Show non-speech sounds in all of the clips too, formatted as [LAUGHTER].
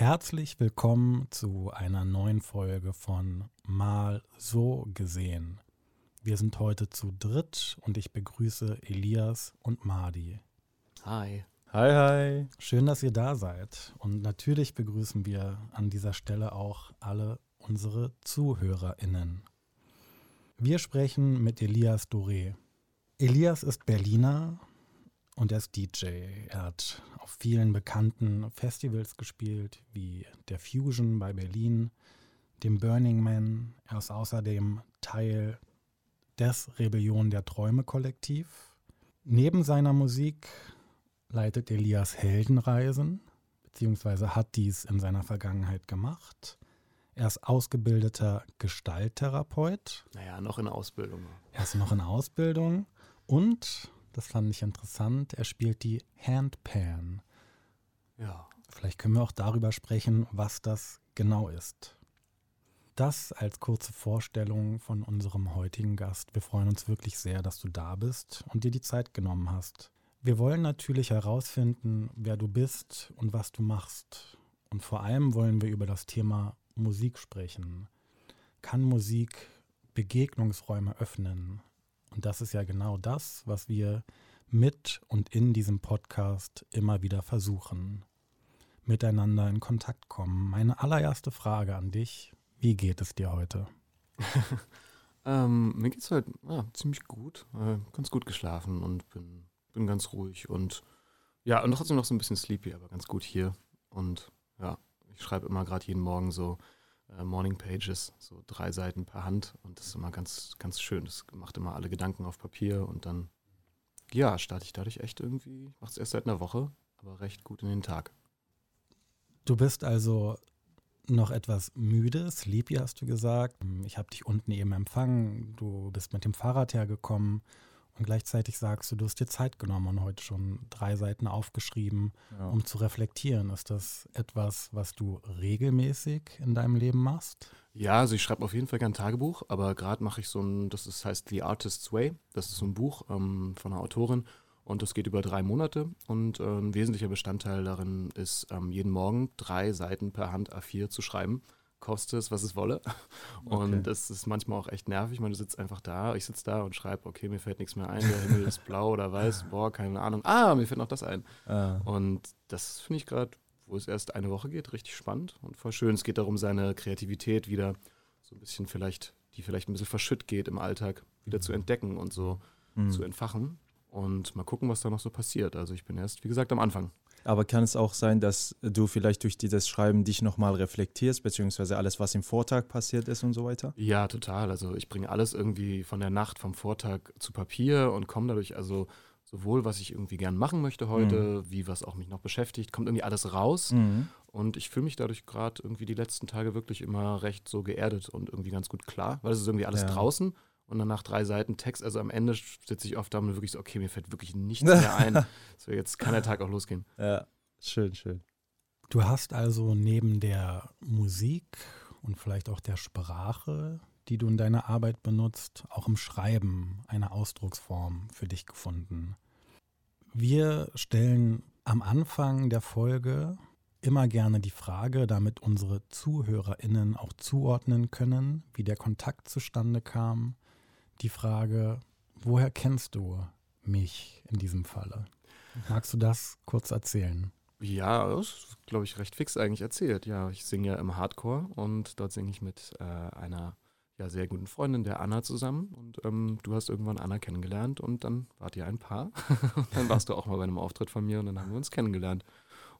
Herzlich willkommen zu einer neuen Folge von Mal so gesehen. Wir sind heute zu dritt und ich begrüße Elias und Madi. Hi. Hi, hi. Schön, dass ihr da seid. Und natürlich begrüßen wir an dieser Stelle auch alle unsere ZuhörerInnen. Wir sprechen mit Elias Doré. Elias ist Berliner und er ist DJ. Er hat auf vielen bekannten Festivals gespielt, wie der Fusion bei Berlin, dem Burning Man. Er ist außerdem Teil des Rebellion der Träume Kollektiv. Neben seiner Musik leitet Elias Heldenreisen, beziehungsweise hat dies in seiner Vergangenheit gemacht. Er ist ausgebildeter Gestalttherapeut. Naja, noch in Ausbildung. Er ist noch in Ausbildung und, das fand ich interessant, er spielt die Handpan. Ja. Vielleicht können wir auch darüber sprechen, was das genau ist. Das als kurze Vorstellung von unserem heutigen Gast. Wir freuen uns wirklich sehr, dass du da bist und dir die Zeit genommen hast. Wir wollen natürlich herausfinden, wer du bist und was du machst. Und vor allem wollen wir über das Thema Musik sprechen. Kann Musik Begegnungsräume öffnen? Und das ist ja genau das, was wir mit und in diesem Podcast immer wieder versuchen. Miteinander in Kontakt kommen. Meine allererste Frage an dich, wie geht es dir heute? [LAUGHS] ähm, mir geht es heute ja, ziemlich gut. Äh, ganz gut geschlafen und bin, bin ganz ruhig und ja, und trotzdem noch so ein bisschen sleepy, aber ganz gut hier. Und ja, ich schreibe immer gerade jeden Morgen so äh, Morning Pages, so drei Seiten per Hand und das ist immer ganz, ganz schön. Das macht immer alle Gedanken auf Papier und dann, ja, starte ich dadurch echt irgendwie, ich mache es erst seit einer Woche, aber recht gut in den Tag. Du bist also noch etwas müde, sleepy hast du gesagt. Ich habe dich unten eben empfangen, du bist mit dem Fahrrad hergekommen und gleichzeitig sagst du, du hast dir Zeit genommen und heute schon drei Seiten aufgeschrieben, ja. um zu reflektieren. Ist das etwas, was du regelmäßig in deinem Leben machst? Ja, also ich schreibe auf jeden Fall gerne Tagebuch, aber gerade mache ich so ein, das ist, heißt The Artist's Way. Das ist so ein Buch ähm, von einer Autorin und das geht über drei Monate. Und äh, ein wesentlicher Bestandteil darin ist, ähm, jeden Morgen drei Seiten per Hand A4 zu schreiben. Koste es, was es wolle. [LAUGHS] Und okay. das ist manchmal auch echt nervig. Man sitzt einfach da, ich sitze da und schreibe, okay, mir fällt nichts mehr ein, der Himmel ist blau oder weiß, [LAUGHS] boah, keine Ahnung. Ah, mir fällt noch das ein. Ah. Und das finde ich gerade, wo es erst eine Woche geht, richtig spannend und voll schön. Es geht darum, seine Kreativität wieder so ein bisschen vielleicht, die vielleicht ein bisschen verschütt geht im Alltag, wieder mhm. zu entdecken und so mhm. zu entfachen und mal gucken, was da noch so passiert. Also ich bin erst, wie gesagt, am Anfang. Aber kann es auch sein, dass du vielleicht durch dieses Schreiben dich nochmal reflektierst, beziehungsweise alles, was im Vortag passiert ist und so weiter? Ja, total. Also ich bringe alles irgendwie von der Nacht, vom Vortag zu Papier und komme dadurch also sowohl, was ich irgendwie gern machen möchte heute, mhm. wie was auch mich noch beschäftigt, kommt irgendwie alles raus. Mhm. Und ich fühle mich dadurch gerade irgendwie die letzten Tage wirklich immer recht so geerdet und irgendwie ganz gut klar, weil es ist irgendwie alles ja. draußen und dann nach drei Seiten Text, also am Ende sitze ich oft da und wirklich so, okay, mir fällt wirklich nichts mehr [LAUGHS] ein. so, jetzt kann der Tag auch losgehen. Ja, schön, schön. Du hast also neben der Musik und vielleicht auch der Sprache, die du in deiner Arbeit benutzt, auch im Schreiben eine Ausdrucksform für dich gefunden. Wir stellen am Anfang der Folge immer gerne die Frage, damit unsere ZuhörerInnen auch zuordnen können, wie der Kontakt zustande kam, die Frage, woher kennst du mich in diesem Falle? Magst du das kurz erzählen? Ja, das ist, glaube ich, recht fix eigentlich erzählt. Ja, ich singe ja im Hardcore und dort singe ich mit äh, einer ja, sehr guten Freundin, der Anna, zusammen. Und ähm, du hast irgendwann Anna kennengelernt und dann wart ihr ein Paar. und [LAUGHS] dann warst du auch mal bei einem Auftritt von mir und dann haben wir uns kennengelernt.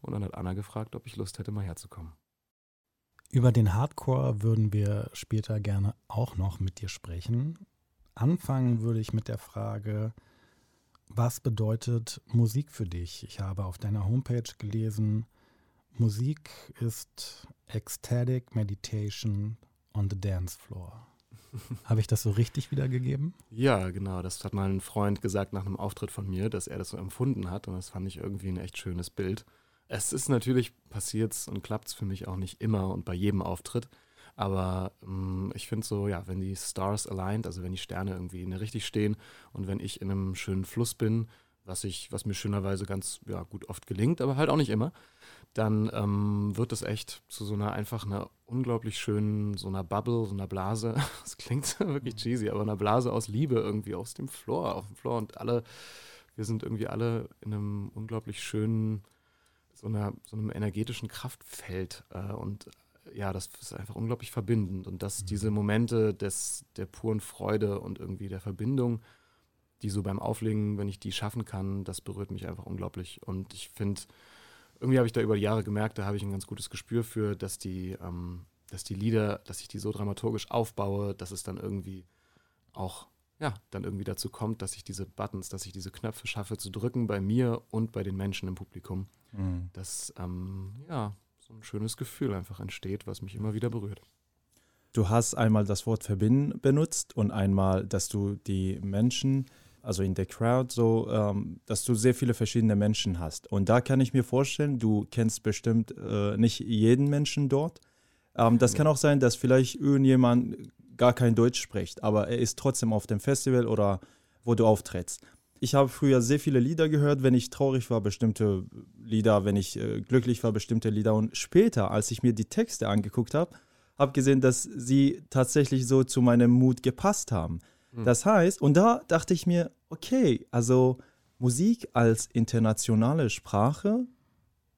Und dann hat Anna gefragt, ob ich Lust hätte, mal herzukommen. Über den Hardcore würden wir später gerne auch noch mit dir sprechen. Anfangen würde ich mit der Frage, was bedeutet Musik für dich? Ich habe auf deiner Homepage gelesen, Musik ist Ecstatic Meditation on the Dance Floor. [LAUGHS] Habe ich das so richtig wiedergegeben? Ja, genau. Das hat mal ein Freund gesagt nach einem Auftritt von mir, dass er das so empfunden hat. Und das fand ich irgendwie ein echt schönes Bild. Es ist natürlich passiert und klappt es für mich auch nicht immer und bei jedem Auftritt. Aber ähm, ich finde so, ja, wenn die Stars aligned, also wenn die Sterne irgendwie in der richtig stehen und wenn ich in einem schönen Fluss bin, was ich, was mir schönerweise ganz ja, gut oft gelingt, aber halt auch nicht immer, dann ähm, wird es echt zu so einer einfach einer unglaublich schönen, so einer Bubble, so einer Blase. [LAUGHS] Das klingt [LAUGHS] wirklich cheesy, aber einer Blase aus Liebe irgendwie aus dem Floor, auf dem Floor und alle, wir sind irgendwie alle in einem unglaublich schönen, so, einer, so einem energetischen Kraftfeld äh, und ja, das ist einfach unglaublich verbindend und dass mhm. diese Momente des, der puren Freude und irgendwie der Verbindung, die so beim Auflegen, wenn ich die schaffen kann, das berührt mich einfach unglaublich und ich finde, irgendwie habe ich da über die Jahre gemerkt, da habe ich ein ganz gutes Gespür für, dass die, ähm, dass die Lieder, dass ich die so dramaturgisch aufbaue, dass es dann irgendwie auch, ja, dann irgendwie dazu kommt, dass ich diese Buttons, dass ich diese Knöpfe schaffe zu drücken bei mir und bei den Menschen im Publikum. Mhm. Dass, ähm, ja, so ein schönes Gefühl einfach entsteht, was mich immer wieder berührt. Du hast einmal das Wort verbinden benutzt und einmal, dass du die Menschen also in der Crowd, so, ähm, dass du sehr viele verschiedene Menschen hast. Und da kann ich mir vorstellen, du kennst bestimmt äh, nicht jeden Menschen dort. Ähm, das ja. kann auch sein, dass vielleicht irgendjemand gar kein Deutsch spricht, aber er ist trotzdem auf dem Festival oder wo du auftrittst. Ich habe früher sehr viele Lieder gehört, wenn ich traurig war, bestimmte Lieder, wenn ich äh, glücklich war, bestimmte Lieder. Und später, als ich mir die Texte angeguckt habe, habe gesehen, dass sie tatsächlich so zu meinem Mut gepasst haben. Hm. Das heißt, und da dachte ich mir, okay, also Musik als internationale Sprache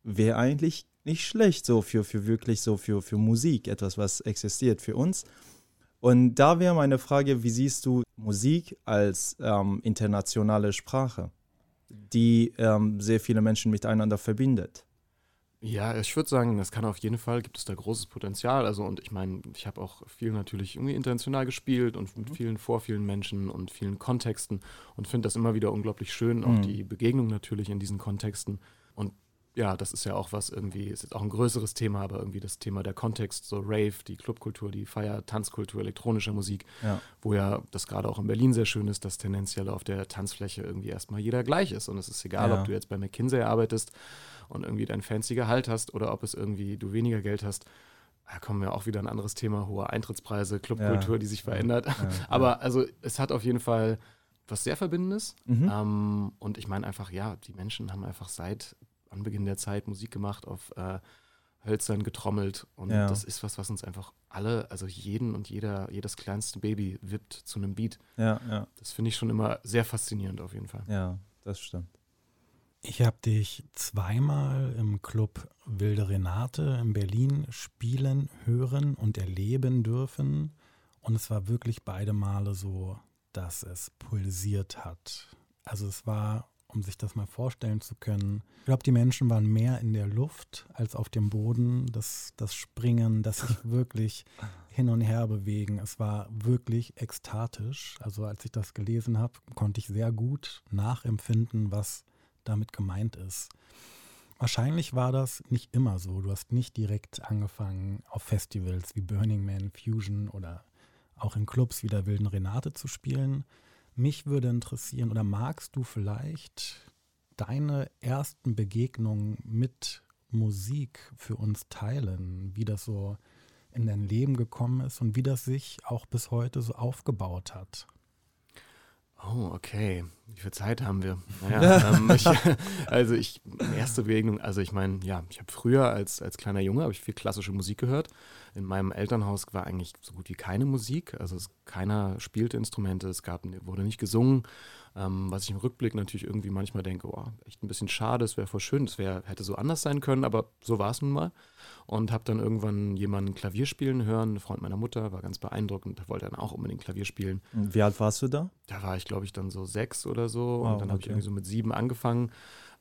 wäre eigentlich nicht schlecht, so für, für wirklich so für, für Musik, etwas, was existiert für uns. Und da wäre meine Frage, wie siehst du Musik als ähm, internationale Sprache, die ähm, sehr viele Menschen miteinander verbindet? Ja, ich würde sagen, das kann auf jeden Fall, gibt es da großes Potenzial. Also, und ich meine, ich habe auch viel natürlich irgendwie international gespielt und mit mhm. vielen, vor vielen Menschen und vielen Kontexten und finde das immer wieder unglaublich schön, auch mhm. die Begegnung natürlich in diesen Kontexten. Und ja, das ist ja auch was irgendwie, ist jetzt auch ein größeres Thema, aber irgendwie das Thema der Kontext, so Rave, die Clubkultur, die Feier, Tanzkultur, elektronische Musik, ja. wo ja das gerade auch in Berlin sehr schön ist, dass tendenziell auf der Tanzfläche irgendwie erstmal jeder gleich ist. Und es ist egal, ja. ob du jetzt bei McKinsey arbeitest und irgendwie dein fancy Gehalt hast oder ob es irgendwie du weniger Geld hast. Da kommen wir auch wieder ein anderes Thema, hohe Eintrittspreise, Clubkultur, ja. die sich verändert. Aber also es hat auf jeden Fall was sehr Verbindendes. Mhm. Ähm, und ich meine einfach, ja, die Menschen haben einfach seit Anbeginn der Zeit Musik gemacht, auf äh, Hölzern getrommelt. Und ja. das ist was, was uns einfach alle, also jeden und jeder, jedes kleinste Baby wippt zu einem Beat. Ja, ja. Das finde ich schon immer sehr faszinierend auf jeden Fall. Ja, das stimmt. Ich habe dich zweimal im Club Wilde Renate in Berlin spielen, hören und erleben dürfen. Und es war wirklich beide Male so, dass es pulsiert hat. Also es war, um sich das mal vorstellen zu können, ich glaube, die Menschen waren mehr in der Luft als auf dem Boden. Das, das Springen, das sich [LAUGHS] wirklich hin und her bewegen. Es war wirklich ekstatisch. Also als ich das gelesen habe, konnte ich sehr gut nachempfinden, was damit gemeint ist. Wahrscheinlich war das nicht immer so. Du hast nicht direkt angefangen, auf Festivals wie Burning Man, Fusion oder auch in Clubs wie der Wilden Renate zu spielen. Mich würde interessieren, oder magst du vielleicht deine ersten Begegnungen mit Musik für uns teilen, wie das so in dein Leben gekommen ist und wie das sich auch bis heute so aufgebaut hat? Oh, okay. Wie viel Zeit haben wir? [LAUGHS] Naja, ähm, ich, [LAUGHS] also ich, erste Begegnung, also ich meine, ja, ich habe früher als, als kleiner Junge, habe ich viel klassische Musik gehört. In meinem Elternhaus war eigentlich so gut wie keine Musik. Also es, keiner spielte Instrumente, es gab, wurde nicht gesungen. Ähm, was ich im Rückblick natürlich irgendwie manchmal denke, oh, echt ein bisschen schade, es wäre voll schön, es hätte so anders sein können, aber so war es nun mal. Und habe dann irgendwann jemanden Klavier spielen hören, ein Freund meiner Mutter, war ganz beeindruckend, der wollte dann auch unbedingt Klavier spielen. Wie alt warst du da? Da war ich, glaube ich, dann so sechs oder so. Wow, und dann okay. habe ich irgendwie so mit sieben angefangen.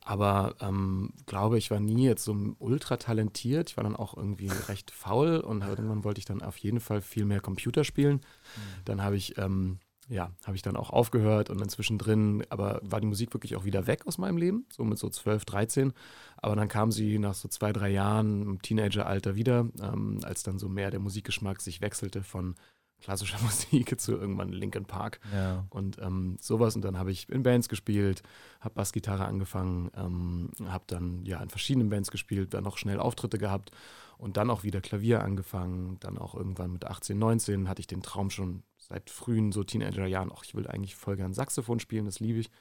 Aber ähm, glaube, ich war nie jetzt so ultra talentiert. Ich war dann auch irgendwie recht faul und irgendwann wollte ich dann auf jeden Fall viel mehr Computer spielen. Mhm. Dann habe ich ähm, ja, habe ich dann auch aufgehört und dann zwischendrin, aber war die Musik wirklich auch wieder weg aus meinem Leben, so mit so 12, 13. Aber dann kam sie nach so zwei, drei Jahren im Teenageralter wieder, ähm, als dann so mehr der Musikgeschmack sich wechselte von klassischer [LAUGHS] Musik zu irgendwann Linkin Park ja. und ähm, sowas. Und dann habe ich in Bands gespielt, habe Bassgitarre angefangen, ähm, habe dann ja in verschiedenen Bands gespielt, dann noch schnell Auftritte gehabt und dann auch wieder Klavier angefangen. Dann auch irgendwann mit 18, 19 hatte ich den Traum schon seit frühen so Teenagerjahren, ach, ich will eigentlich voll gern Saxophon spielen, das liebe ich,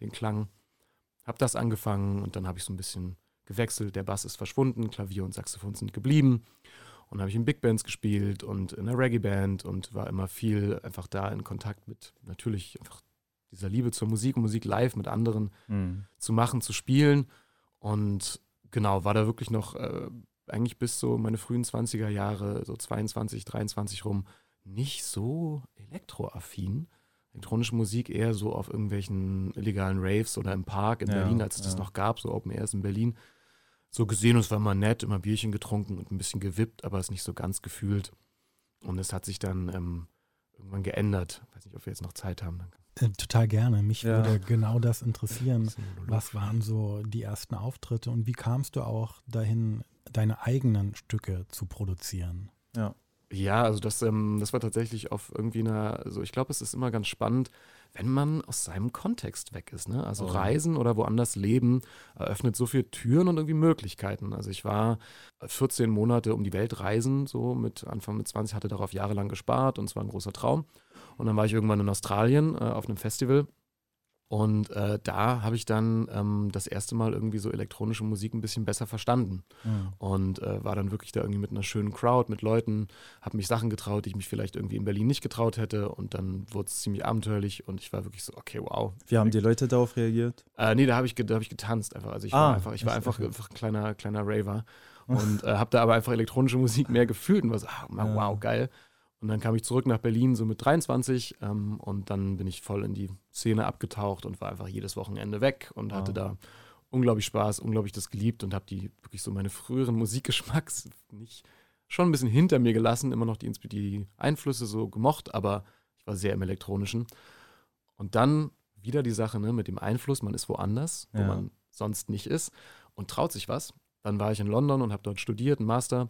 den Klang. Habe das angefangen und dann habe ich so ein bisschen gewechselt, der Bass ist verschwunden, Klavier und Saxophon sind geblieben. Und habe ich in Big Bands gespielt und in einer Reggae-Band und war immer viel einfach da in Kontakt mit natürlich einfach dieser Liebe zur Musik und Musik live mit anderen Mhm. zu machen, zu spielen. Und genau, war da wirklich noch äh, eigentlich bis so meine frühen 20er Jahre, so 22, 23 rum, nicht so elektroaffin. Elektronische Musik eher so auf irgendwelchen illegalen Raves oder im Park in Ja, Berlin, als es das ja. noch gab, so Open Airs in Berlin. So gesehen, und es war immer nett, immer Bierchen getrunken und ein bisschen gewippt, aber es nicht so ganz gefühlt. Und es hat sich dann ähm, irgendwann geändert. Weiß nicht, ob wir jetzt noch Zeit haben. Äh, total gerne. Mich Ja. würde genau das interessieren. Was waren so die ersten Auftritte und wie kamst du auch dahin, deine eigenen Stücke zu produzieren? Ja, also das, ähm, das war tatsächlich auf irgendwie einer, also ich glaube, es ist immer ganz spannend, wenn man aus seinem Kontext weg ist. Ne? Also Oh. Reisen oder woanders leben eröffnet so viele Türen und irgendwie Möglichkeiten. Also ich war 14 Monate um die Welt reisen, so mit Anfang mit 20, hatte darauf jahrelang gespart und es war ein großer Traum. Und dann war ich irgendwann in Australien äh, auf einem Festival und äh, da habe ich dann ähm, das erste Mal irgendwie so elektronische Musik ein bisschen besser verstanden Mhm. und äh, war dann wirklich da irgendwie mit einer schönen Crowd, mit Leuten, habe mich Sachen getraut, die ich mich vielleicht irgendwie in Berlin nicht getraut hätte und dann wurde es ziemlich abenteuerlich und ich war wirklich so, okay, wow. Wie haben die Leute darauf reagiert? Äh, nee, da habe ich, da hab ich getanzt einfach. Also ich Ah, war einfach, ich war einfach, Okay. einfach ein kleiner, kleiner Raver [LAUGHS] und äh, habe da aber einfach elektronische Musik mehr gefühlt und war so, ah, Ja. wow, geil. Und dann kam ich zurück nach Berlin so mit 23 ähm, und dann bin ich voll in die Szene abgetaucht und war einfach jedes Wochenende weg und hatte Wow. da unglaublich Spaß, unglaublich das geliebt und habe die wirklich so meine früheren Musikgeschmacks [LAUGHS] nicht schon ein bisschen hinter mir gelassen, immer noch die, die Einflüsse so gemocht, aber ich war sehr im Elektronischen. Und dann wieder die Sache ne, mit dem Einfluss, man ist woanders, wo Ja. man sonst nicht ist und traut sich was. Dann war ich in London und habe dort studiert, einen Master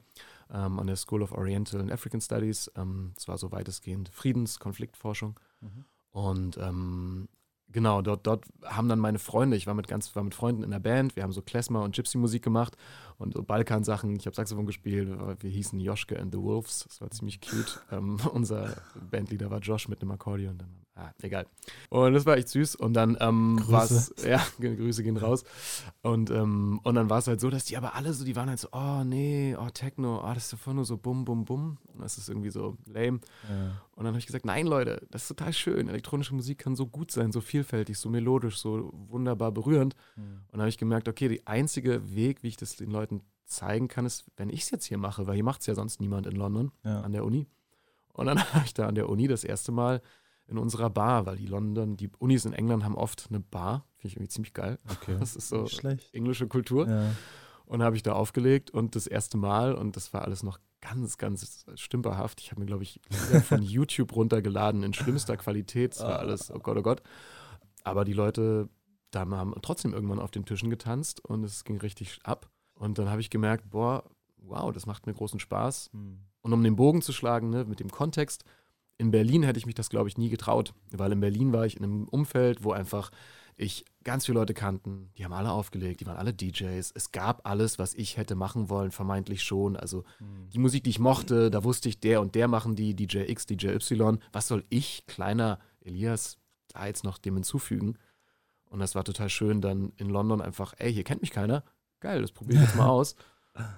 ähm, an der School of Oriental and African Studies. Ähm, das war so weitestgehend Friedens-, Konfliktforschung. Mhm. Und ähm, genau, dort, dort haben dann meine Freunde, ich war mit ganz, war mit Freunden in der Band, wir haben so Klezmer und Gypsy-Musik gemacht und so Balkan-Sachen. Ich habe Saxophon gespielt, wir hießen Joschke and the Wolves, das war ziemlich cute. [LAUGHS] ähm, unser Bandleader war Josh mit einem Akkordeon. Dann, ah, egal. Und das war echt süß. Und dann ähm, war es, ja, [LAUGHS] Grüße gehen raus. Und, ähm, und dann war es halt so, dass die aber alle so, die waren halt so, oh nee, oh Techno, oh, das ist einfach nur so bum, bum, bum. Und das ist irgendwie so lame. Ja. Und dann habe ich gesagt, nein, Leute, das ist total schön. Elektronische Musik kann so gut sein, so vielfältig, so melodisch, so wunderbar berührend. Mhm. Und dann habe ich gemerkt, okay, der einzige Weg, wie ich das den Leuten zeigen kann, ist, wenn ich es jetzt hier mache, weil hier macht es ja sonst niemand in London Ja. an der Uni. Und dann [LAUGHS] habe ich da an der Uni das erste Mal in unserer Bar, weil die London, die Unis in England haben oft eine Bar. Finde ich irgendwie ziemlich geil. Okay. [LAUGHS] Das ist so schlecht. englische Kultur. Ja. Und habe ich da aufgelegt und das erste Mal, und das war alles noch ganz, ganz stümperhaft. Ich habe mir, glaube ich, von [LAUGHS] YouTube runtergeladen in schlimmster Qualität. Es war alles, oh Gott, oh Gott. Aber die Leute da haben trotzdem irgendwann auf den Tischen getanzt und es ging richtig ab. Und dann habe ich gemerkt, boah, wow, das macht mir großen Spaß. Mhm. Und um den Bogen zu schlagen, ne, mit dem Kontext, in Berlin hätte ich mich das, glaube ich, nie getraut, weil in Berlin war ich in einem Umfeld, wo einfach ich ganz viele Leute kannten, die haben alle aufgelegt, die waren alle DJs. Es gab alles, was ich hätte machen wollen, vermeintlich schon. Also Mhm. die Musik, die ich mochte, da wusste ich, der und der machen die, DJ X, DJ Y. Was soll ich, kleiner Elias, da jetzt noch dem hinzufügen? Und das war total schön, dann in London einfach, ey, hier kennt mich keiner. Geil, das probiere ich jetzt mal [LAUGHS] aus.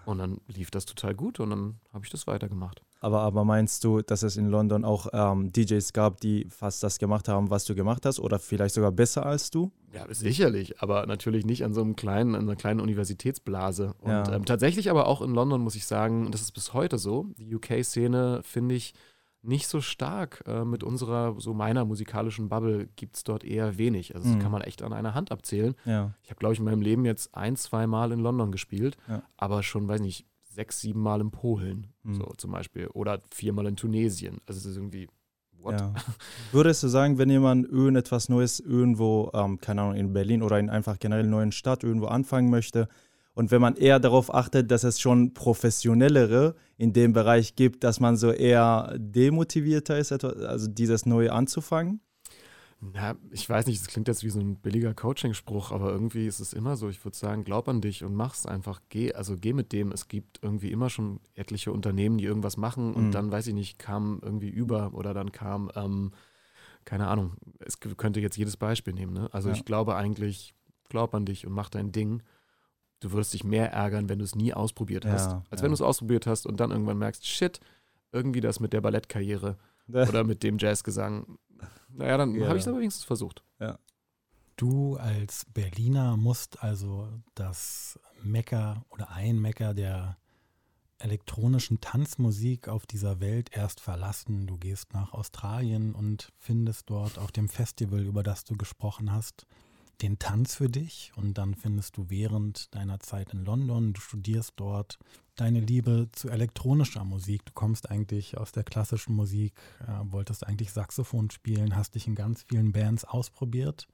Und dann lief das total gut und dann habe ich das weitergemacht. Aber, aber meinst du, dass es in London auch ähm, DJs gab, die fast das gemacht haben, was du gemacht hast oder vielleicht sogar besser als du? Ja, sicherlich, aber natürlich nicht an so einem kleinen, an einer kleinen Universitätsblase. Und Ja. ähm, tatsächlich aber auch in London, muss ich sagen, und das ist bis heute so, die UK-Szene finde ich nicht so stark. Äh, mit unserer, so meiner musikalischen Bubble gibt es dort eher wenig. Also das Mhm. kann man echt an einer Hand abzählen. Ja. Ich habe, glaube ich, in meinem Leben jetzt ein, zwei Mal in London gespielt, Ja. aber schon, weiß nicht, sechs, sieben Mal in Polen, Mhm. so zum Beispiel. Oder viermal in Tunesien. Also es ist irgendwie, what? Ja. [LAUGHS] Würdest du sagen, wenn jemand irgendetwas Neues irgendwo, ähm, keine Ahnung, in Berlin oder in einfach generell neuen Stadt irgendwo anfangen möchte und wenn man eher darauf achtet, dass es schon professionellere in dem Bereich gibt, dass man so eher demotivierter ist, also dieses Neue anzufangen? Na, ich weiß nicht, es klingt jetzt wie so ein billiger Coaching-Spruch, aber irgendwie ist es immer so. Ich würde sagen, glaub an dich und mach's einfach. Geh, also geh mit dem. Es gibt irgendwie immer schon etliche Unternehmen, die irgendwas machen und Mhm. dann, weiß ich nicht, kam irgendwie über oder dann kam, ähm, keine Ahnung, es könnte jetzt jedes Beispiel nehmen. Ne? Also Ja. ich glaube eigentlich, glaub an dich und mach dein Ding. Du würdest dich mehr ärgern, wenn du es nie ausprobiert hast, Ja, als ja. wenn du es ausprobiert hast und dann irgendwann merkst, shit, irgendwie das mit der Ballettkarriere [LAUGHS] oder mit dem Jazzgesang. Naja, dann Ja. habe ich es aber wenigstens versucht. Du als Berliner musst also das Mecker oder ein Mecker der elektronischen Tanzmusik auf dieser Welt erst verlassen. Du gehst nach Australien und findest dort auf dem Festival, über das du gesprochen hast, den Tanz für dich. Und dann findest du während deiner Zeit in London, du studierst dort, deine Liebe zu elektronischer Musik. Du kommst eigentlich aus der klassischen Musik, äh, wolltest eigentlich Saxophon spielen, hast dich in ganz vielen Bands ausprobiert.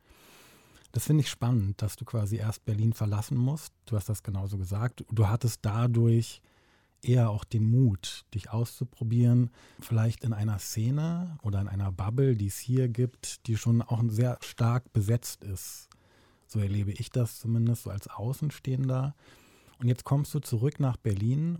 Das finde ich spannend, dass du quasi erst Berlin verlassen musst. Du hast das genauso gesagt. Du hattest dadurch eher auch den Mut, dich auszuprobieren, vielleicht in einer Szene oder in einer Bubble, die es hier gibt, die schon auch sehr stark besetzt ist. So erlebe ich das zumindest so als Außenstehender. Und jetzt kommst du zurück nach Berlin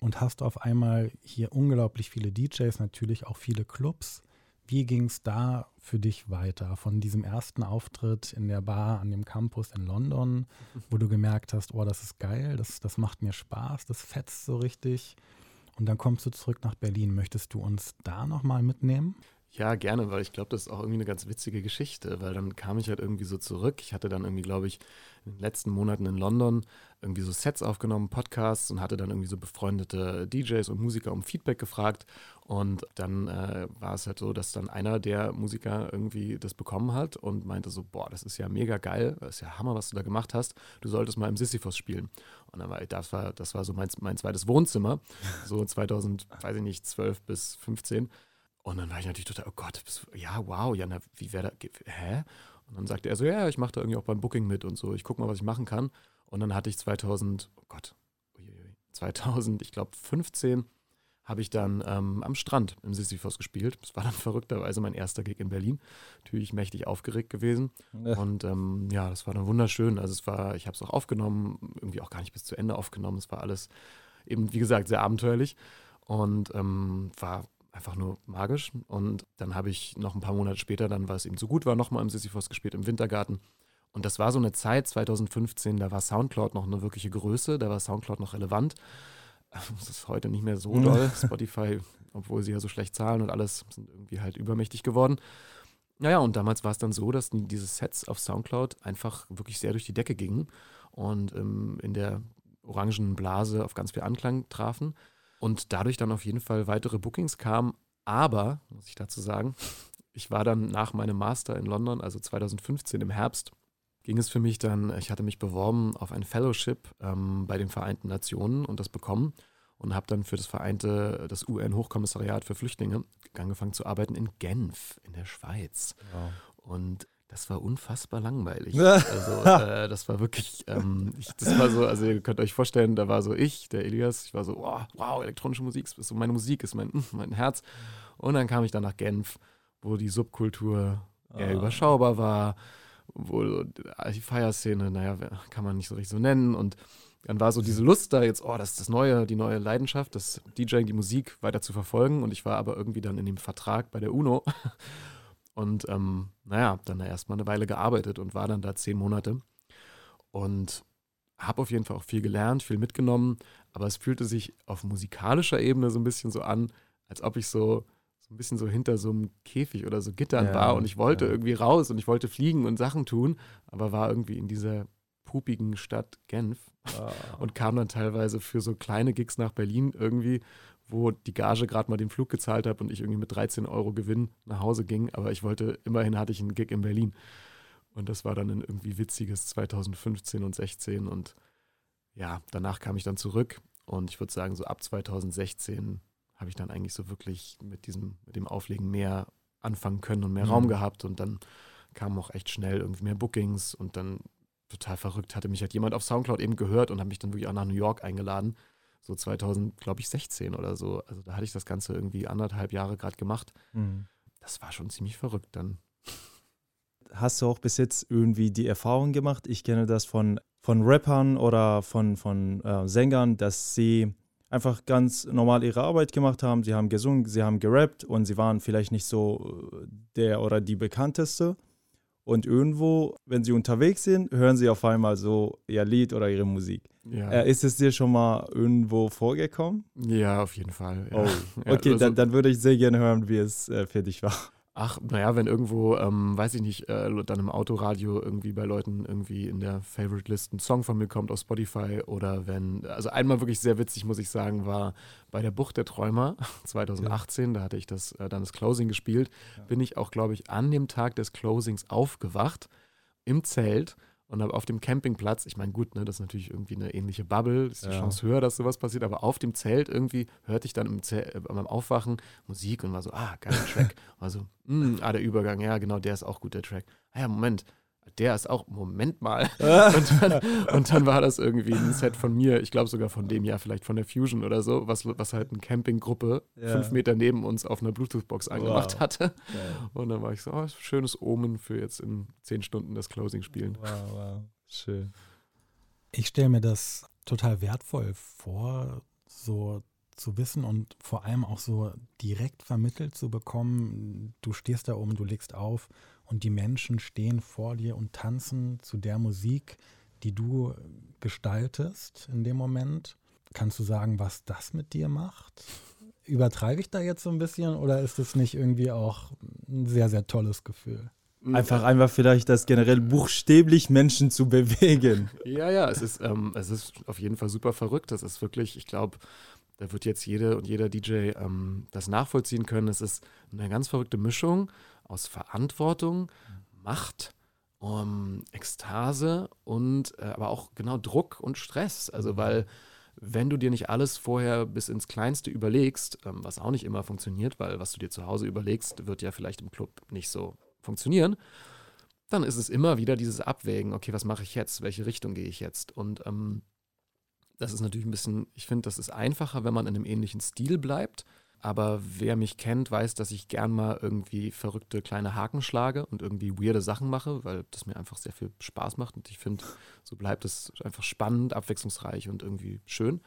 und hast auf einmal hier unglaublich viele DJs, natürlich auch viele Clubs. Wie ging es da für dich weiter? Von diesem ersten Auftritt in der Bar an dem Campus in London, wo du gemerkt hast, oh, das ist geil, das, das macht mir Spaß, das fetzt so richtig. Und dann kommst du zurück nach Berlin. Möchtest du uns da nochmal mitnehmen? Ja, gerne, weil ich glaube, das ist auch irgendwie eine ganz witzige Geschichte, weil dann kam ich halt irgendwie so zurück. Ich hatte dann irgendwie, glaube ich, in den letzten Monaten in London irgendwie so Sets aufgenommen, Podcasts und hatte dann irgendwie so befreundete DJs und Musiker um Feedback gefragt. Und dann äh, war es halt so, dass dann einer der Musiker irgendwie das bekommen hat und meinte so, boah, das ist ja mega geil, das ist ja Hammer, was du da gemacht hast. Du solltest mal im Sisyphos spielen. Und dann war das war, das war so mein, mein zweites Wohnzimmer, so [LAUGHS] 2000, weiß ich nicht, 12 bis 15. Und dann war ich natürlich total, oh Gott, ja, wow, ja, na, wie wäre da, hä? Und dann sagte er so, ja, ich mache da irgendwie auch beim Booking mit und so, ich gucke mal, was ich machen kann. Und dann hatte ich 2000, oh Gott, uiuiui, 2000, ich glaube 15, habe ich dann ähm, am Strand im Sisyphos gespielt. Das war dann [LAUGHS] verrückterweise mein erster Gig in Berlin. Natürlich mächtig aufgeregt gewesen. Und ähm, ja, das war dann wunderschön. Also es war, ich habe es auch aufgenommen, irgendwie auch gar nicht bis zu Ende aufgenommen. Es war alles eben, wie gesagt, sehr abenteuerlich und ähm, war einfach nur magisch. Und dann habe ich noch ein paar Monate später, dann, weil es eben so gut war, nochmal im Sisyphos gespielt, im Wintergarten. Und das war so eine Zeit, 2015, da war Soundcloud noch eine wirkliche Größe, da war Soundcloud noch relevant. [LAUGHS] Das ist heute nicht mehr so doll. [LAUGHS] Spotify, obwohl sie ja so schlecht zahlen und alles, sind irgendwie halt übermächtig geworden. Naja, und damals war es dann so, dass die- diese Sets auf Soundcloud einfach wirklich sehr durch die Decke gingen und ähm, in der orangen Blase auf ganz viel Anklang trafen und dadurch dann auf jeden Fall weitere Bookings kamen. Aber, muss ich dazu sagen, [LAUGHS] ich war dann nach meinem Master in London, also 2015 im Herbst, ging es für mich dann, ich hatte mich beworben auf ein Fellowship ähm, bei den Vereinten Nationen und das bekommen und habe dann für das Vereinte, das UN-Hochkommissariat für Flüchtlinge angefangen zu arbeiten in Genf in der Schweiz. Und das war unfassbar langweilig. Also äh, das war wirklich, ähm, ich, das war so, also ihr könnt euch vorstellen, da war so ich, der Elias, ich war so, wow, wow elektronische Musik ist so meine Musik, ist mein, [LAUGHS] mein Herz. Und dann kam ich dann nach Genf, wo die Subkultur eher Ah. überschaubar war, wo die Feierszene, naja, kann man nicht so richtig so nennen. Und dann war so diese Lust da jetzt, oh, das ist das Neue, die neue Leidenschaft, das DJing, die Musik weiter zu verfolgen. Und ich war aber irgendwie dann in dem Vertrag bei der UNO. Und ähm, naja, hab dann da erstmal eine Weile gearbeitet und war dann da zehn Monate. Und habe auf jeden Fall auch viel gelernt, viel mitgenommen. Aber es fühlte sich auf musikalischer Ebene so ein bisschen so an, als ob ich so, so ein bisschen so hinter so einem Käfig oder so Gittern Ja, war und ich wollte ja. irgendwie raus und ich wollte fliegen und Sachen tun, aber war irgendwie in dieser pupigen Stadt Genf und kam dann teilweise für so kleine Gigs nach Berlin irgendwie, wo die Gage gerade mal den Flug gezahlt habe und ich irgendwie mit 13 Euro Gewinn nach Hause ging. Aber ich wollte, immerhin hatte ich einen Gig in Berlin. Und das war dann ein irgendwie witziges 2015 und 16. Und ja, danach kam ich dann zurück. Und ich würde sagen, so ab 2016 habe ich dann eigentlich so wirklich mit diesem, mit dem Auflegen mehr anfangen können und mehr Mhm. Raum gehabt. Und dann kamen auch echt schnell irgendwie mehr Bookings und dann total verrückt hatte mich halt jemand auf Soundcloud eben gehört und hat mich dann wirklich auch nach New York eingeladen. So 2000, glaube ich, 16 oder so. Also da hatte ich das Ganze irgendwie anderthalb Jahre gerade gemacht. Mhm. Das war schon ziemlich verrückt dann. Hast du auch bis jetzt irgendwie die Erfahrung gemacht? Ich kenne das von, von Rappern oder von, von äh, Sängern, dass sie einfach ganz normal ihre Arbeit gemacht haben. Sie haben gesungen, sie haben gerappt und sie waren vielleicht nicht so äh, der oder die bekannteste. und irgendwo, wenn sie unterwegs sind, hören sie auf einmal so ihr Lied oder ihre Musik. Ja, Äh, ist es dir schon mal irgendwo vorgekommen? ja auf jeden Fall. Ja. Oh, Ja, okay, also- dann, dann würde ich sehr gerne hören, wie es äh, für dich war. Ach, naja, wenn irgendwo, ähm, weiß ich nicht, äh, dann im Autoradio irgendwie bei Leuten irgendwie in der Favorite List ein Song von mir kommt auf Spotify oder wenn, also einmal wirklich sehr witzig, muss ich sagen, war bei der Bucht der Träumer [LAUGHS] 2018, da hatte ich das äh, dann das Closing gespielt, Ja. bin ich auch, glaube ich, an dem Tag des Closings aufgewacht im Zelt und habe auf dem Campingplatz, ich meine, gut, ne, das ist natürlich irgendwie eine ähnliche Bubble, ist die Ja. Chance höher, dass sowas passiert, aber auf dem Zelt irgendwie hörte ich dann im Zelt, äh, beim Aufwachen Musik und war so, ah, geiler Track. [LAUGHS] War so, mm, ah, der Übergang, ja, genau, der ist auch gut, der Track. Ah ja, Moment, der ist auch, Moment mal. [LAUGHS] Und dann, und dann war das irgendwie ein Set von mir, ich glaube sogar von dem Jahr, vielleicht von der Fusion oder so, was, was halt eine Campinggruppe Ja. fünf Meter neben uns auf einer Bluetooth-Box angemacht Wow. hatte. Und dann war ich so, oh, schönes Omen für jetzt in zehn Stunden das Closing spielen. Wow, wow. Schön. Ich stelle mir das total wertvoll vor, so zu wissen und vor allem auch so direkt vermittelt zu bekommen, du stehst da oben, du legst auf und die Menschen stehen vor dir und tanzen zu der Musik, die du gestaltest in dem Moment. Kannst du sagen, was das mit dir macht? Übertreibe ich da jetzt so ein bisschen oder ist es nicht irgendwie auch ein sehr, sehr tolles Gefühl? Einfach, einfach vielleicht das generell buchstäblich Menschen zu bewegen. Ja, ja, es ist, ähm, es ist auf jeden Fall super verrückt. Das ist wirklich, ich glaube, da wird jetzt jede und jeder DJ ähm, das nachvollziehen können. Es ist eine ganz verrückte Mischung aus Verantwortung, Macht, um, Ekstase und äh, aber auch genau Druck und Stress. Also, weil wenn du dir nicht alles vorher bis ins Kleinste überlegst, ähm, was auch nicht immer funktioniert, weil was du dir zu Hause überlegst, wird ja vielleicht im Club nicht so funktionieren, dann ist es immer wieder dieses Abwägen, okay, was mache ich jetzt, welche Richtung gehe ich jetzt? Und ähm, das ist natürlich ein bisschen, ich finde, das ist einfacher, wenn man in einem ähnlichen Stil bleibt. Aber wer mich kennt, weiß, dass ich gern mal irgendwie verrückte kleine Haken schlage und irgendwie weirde Sachen mache, weil das mir einfach sehr viel Spaß macht. Und ich finde, so bleibt es einfach spannend, abwechslungsreich und irgendwie schön.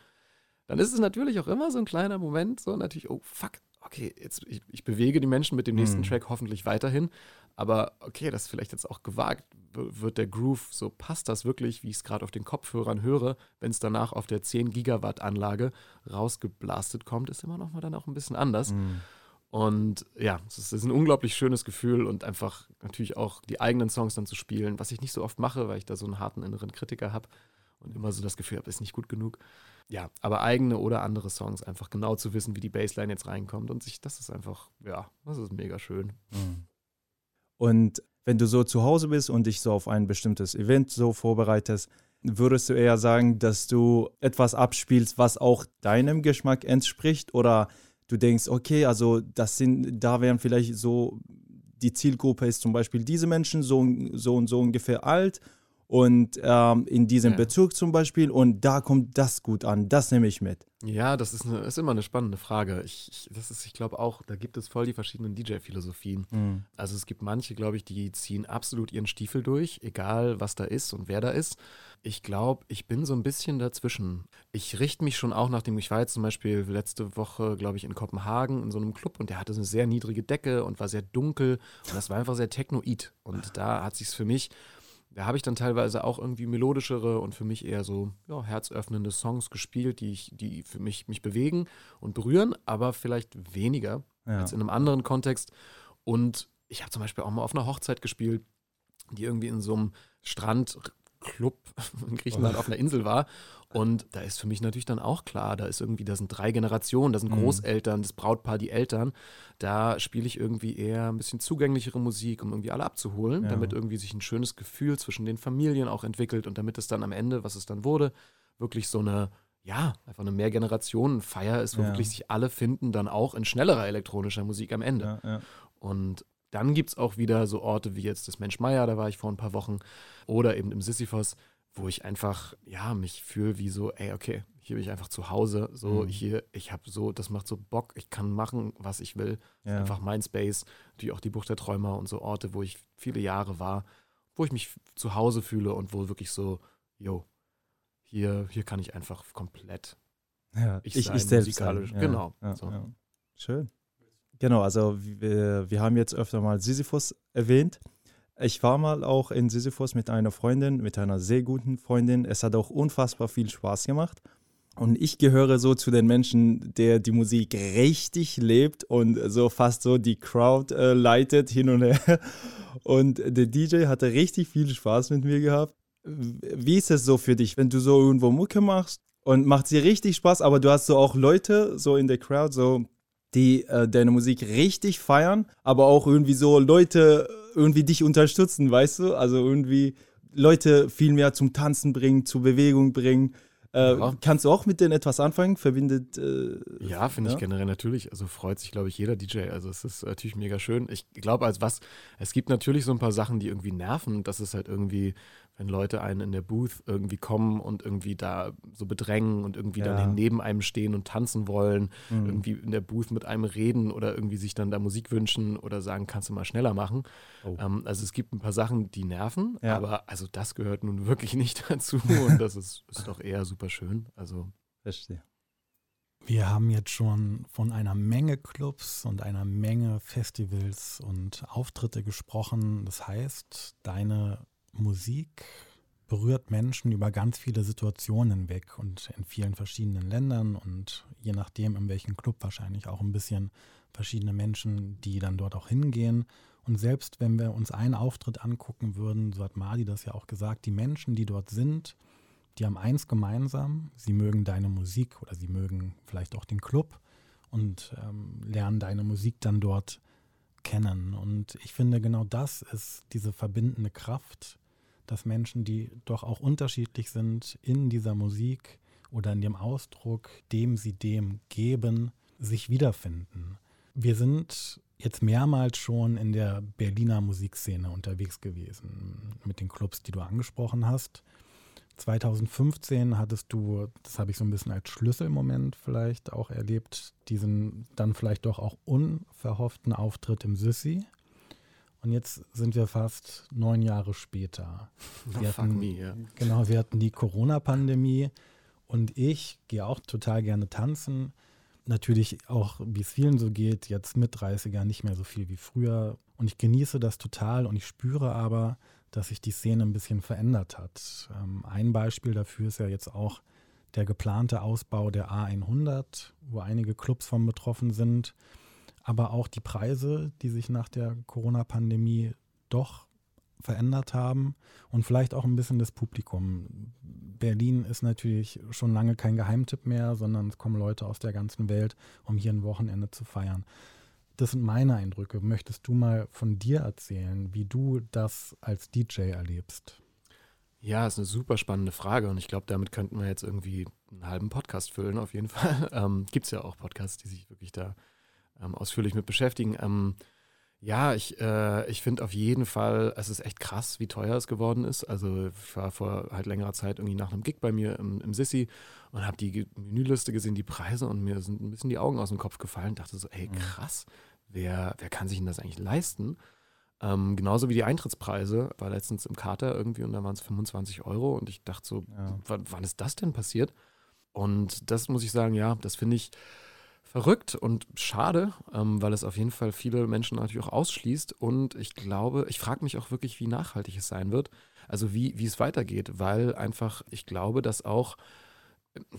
Dann ist es natürlich auch immer so ein kleiner Moment, so natürlich, oh fuck, okay, jetzt ich, ich bewege die Menschen mit dem nächsten Mhm. Track hoffentlich weiterhin. Aber okay, das ist vielleicht jetzt auch gewagt. Wird der Groove, so passt das wirklich, wie ich es gerade auf den Kopfhörern höre, wenn es danach auf der 10 Gigawatt Anlage rausgeblastet kommt, ist immer noch mal dann auch ein bisschen anders. Mhm. Und ja, es ist, es ist ein unglaublich schönes Gefühl und einfach natürlich auch die eigenen Songs dann zu spielen, was ich nicht so oft mache, weil ich da so einen harten inneren Kritiker habe und immer so das Gefühl habe, ist nicht gut genug. Ja, aber eigene oder andere Songs einfach genau zu wissen, wie die Bassline jetzt reinkommt und sich, das ist einfach, ja, das ist mega schön. Mhm. Und wenn du so zu Hause bist und dich so auf ein bestimmtes Event so vorbereitest, würdest du eher sagen, dass du etwas abspielst, was auch deinem Geschmack entspricht? Oder du denkst, okay, also das sind, da wären vielleicht so, die Zielgruppe ist zum Beispiel diese Menschen so, so und so ungefähr alt und ähm, in diesem Ja. Bezug zum Beispiel und da kommt das gut an, das nehme ich mit. Ja, das ist, eine, ist immer eine spannende Frage. Ich, ich, das ist, ich glaube auch, da gibt es voll die verschiedenen DJ-Philosophien. Mhm. Also es gibt manche, glaube ich, die ziehen absolut ihren Stiefel durch, egal was da ist und wer da ist. Ich glaube, ich bin so ein bisschen dazwischen. Ich richte mich schon auch nach dem, ich war jetzt zum Beispiel letzte Woche, glaube ich, in Kopenhagen in so einem Club und der hatte eine sehr niedrige Decke und war sehr dunkel und das war einfach sehr technoid. Und da hat sich es für mich, da habe ich dann teilweise auch irgendwie melodischere und für mich eher so ja, herzöffnende Songs gespielt, die, ich, die für mich mich bewegen und berühren, aber vielleicht weniger Ja. als in einem anderen Kontext. Und ich habe zum Beispiel auch mal auf einer Hochzeit gespielt, die irgendwie in so einem Strandclub [LAUGHS] in Griechenland auf einer Insel war. Und da ist für mich natürlich dann auch klar, da ist irgendwie, da sind drei Generationen, da sind Mhm. Großeltern, das Brautpaar, die Eltern. Da spiele ich irgendwie eher ein bisschen zugänglichere Musik, um irgendwie alle abzuholen, Ja. damit irgendwie sich ein schönes Gefühl zwischen den Familien auch entwickelt und damit es dann am Ende, was es dann wurde, wirklich so eine, ja, einfach eine Mehrgenerationenfeier ist, wo Ja. wirklich sich alle finden, dann auch in schnellerer elektronischer Musik am Ende. Ja, ja. Und dann gibt es auch wieder so Orte wie jetzt das Mensch Meier, da war ich vor ein paar Wochen, oder eben im Sisyphos, wo ich einfach, ja, mich fühle wie so, ey, okay, hier bin ich einfach zu Hause, so Mhm. hier, ich habe so, das macht so Bock, ich kann machen, was ich will. Ja. Einfach mein Space, natürlich auch die Bucht der Träumer und so Orte, wo ich viele Jahre war, wo ich mich zu Hause fühle und wo wirklich so, yo, hier, hier kann ich einfach komplett Ja, ich ich, sein, ich selbst musikalisch. sein. Genau, Ja, so. ja. Schön. Genau, also wir, wir haben jetzt öfter mal Sisyphus erwähnt. Ich war mal auch in Sisyphos mit einer Freundin, mit einer sehr guten Freundin. Es hat auch unfassbar viel Spaß gemacht. Und ich gehöre so zu den Menschen, der die Musik richtig lebt und so fast so die Crowd äh, leitet hin und her. [LAUGHS] Und der DJ hatte richtig viel Spaß mit mir gehabt. Wie ist es so für dich, wenn du so irgendwo Mucke machst und macht sie richtig Spaß, aber du hast so auch Leute so in der Crowd, so die äh, deine Musik richtig feiern, aber auch irgendwie so Leute irgendwie dich unterstützen, weißt du? Also irgendwie Leute viel mehr zum Tanzen bringen, zur Bewegung bringen. Äh, ja. Kannst du auch mit denen etwas anfangen? Verbindet. Äh, ja, finde ja? ich generell natürlich. Also freut sich, glaube ich, jeder DJ. Also es ist natürlich mega schön. Ich glaube, als was, es gibt natürlich so ein paar Sachen, die irgendwie nerven. Das ist halt irgendwie wenn Leute einen in der Booth irgendwie kommen und irgendwie da so bedrängen und irgendwie ja. dann neben einem stehen und tanzen wollen, mhm. irgendwie in der Booth mit einem reden oder irgendwie sich dann da Musik wünschen oder sagen, kannst du mal schneller machen. Oh. Ähm, also es gibt ein paar Sachen, die nerven, ja. aber also das gehört nun wirklich [LAUGHS] nicht dazu und das ist, ist doch eher super schön. Also verstehe. Wir haben jetzt schon von einer Menge Clubs und einer Menge Festivals und Auftritte gesprochen. Das heißt, deine Musik berührt Menschen über ganz viele Situationen hinweg und in vielen verschiedenen Ländern und je nachdem, in welchem Club wahrscheinlich auch ein bisschen verschiedene Menschen, die dann dort auch hingehen. Und selbst wenn wir uns einen Auftritt angucken würden, so hat Madi das ja auch gesagt, die Menschen, die dort sind, die haben eins gemeinsam, sie mögen deine Musik oder sie mögen vielleicht auch den Club und ähm, lernen deine Musik dann dort kennen. Und ich finde, genau das ist diese verbindende Kraft, dass Menschen, die doch auch unterschiedlich sind in dieser Musik oder in dem Ausdruck, dem sie dem geben, sich wiederfinden. Wir sind jetzt mehrmals schon in der Berliner Musikszene unterwegs gewesen mit den Clubs, die du angesprochen hast. 2015 hattest du, das habe ich so ein bisschen als Schlüsselmoment vielleicht auch erlebt, diesen dann vielleicht doch auch unverhofften Auftritt im Sissi. Und jetzt sind wir fast neun Jahre später. Wir oh, hatten, me, yeah. Genau, wir hatten die Corona-Pandemie und ich gehe auch total gerne tanzen. Natürlich auch, wie es vielen so geht, jetzt mit 30er nicht mehr so viel wie früher. Und ich genieße das total und ich spüre aber, dass sich die Szene ein bisschen verändert hat. Ähm, ein Beispiel dafür ist ja jetzt auch der geplante Ausbau der A100, wo einige Clubs von betroffen sind aber auch die Preise, die sich nach der Corona-Pandemie doch verändert haben und vielleicht auch ein bisschen das Publikum. Berlin ist natürlich schon lange kein Geheimtipp mehr, sondern es kommen Leute aus der ganzen Welt, um hier ein Wochenende zu feiern. Das sind meine Eindrücke. Möchtest du mal von dir erzählen, wie du das als DJ erlebst? Ja, ist eine super spannende Frage und ich glaube, damit könnten wir jetzt irgendwie einen halben Podcast füllen, auf jeden [LAUGHS] Fall. Ähm, Gibt es ja auch Podcasts, die sich wirklich da ähm, ausführlich mit beschäftigen. Ähm, ja, ich, äh, ich finde auf jeden Fall, es ist echt krass, wie teuer es geworden ist. Also ich war vor halt längerer Zeit irgendwie nach einem Gig bei mir im, im Sissi und habe die Menüliste gesehen, die Preise und mir sind ein bisschen die Augen aus dem Kopf gefallen. Dachte so, ey mhm. krass, wer, wer kann sich denn das eigentlich leisten? Ähm, genauso wie die Eintrittspreise, war letztens im Kater irgendwie und da waren es 25 Euro und ich dachte so, ja. wann ist das denn passiert? Und das muss ich sagen, ja, das finde ich verrückt und schade, ähm, weil es auf jeden Fall viele Menschen natürlich auch ausschließt. Und ich glaube, ich frage mich auch wirklich, wie nachhaltig es sein wird. Also wie, wie es weitergeht, weil einfach, ich glaube, dass auch,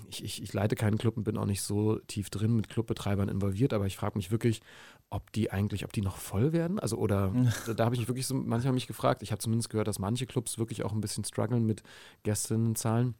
ich, ich, ich leite keinen Club und bin auch nicht so tief drin mit Clubbetreibern involviert, aber ich frage mich wirklich, ob die eigentlich, ob die noch voll werden. Also oder [LAUGHS] da, da habe ich mich wirklich so manchmal mich gefragt. Ich habe zumindest gehört, dass manche Clubs wirklich auch ein bisschen strugglen mit Gästinnenzahlen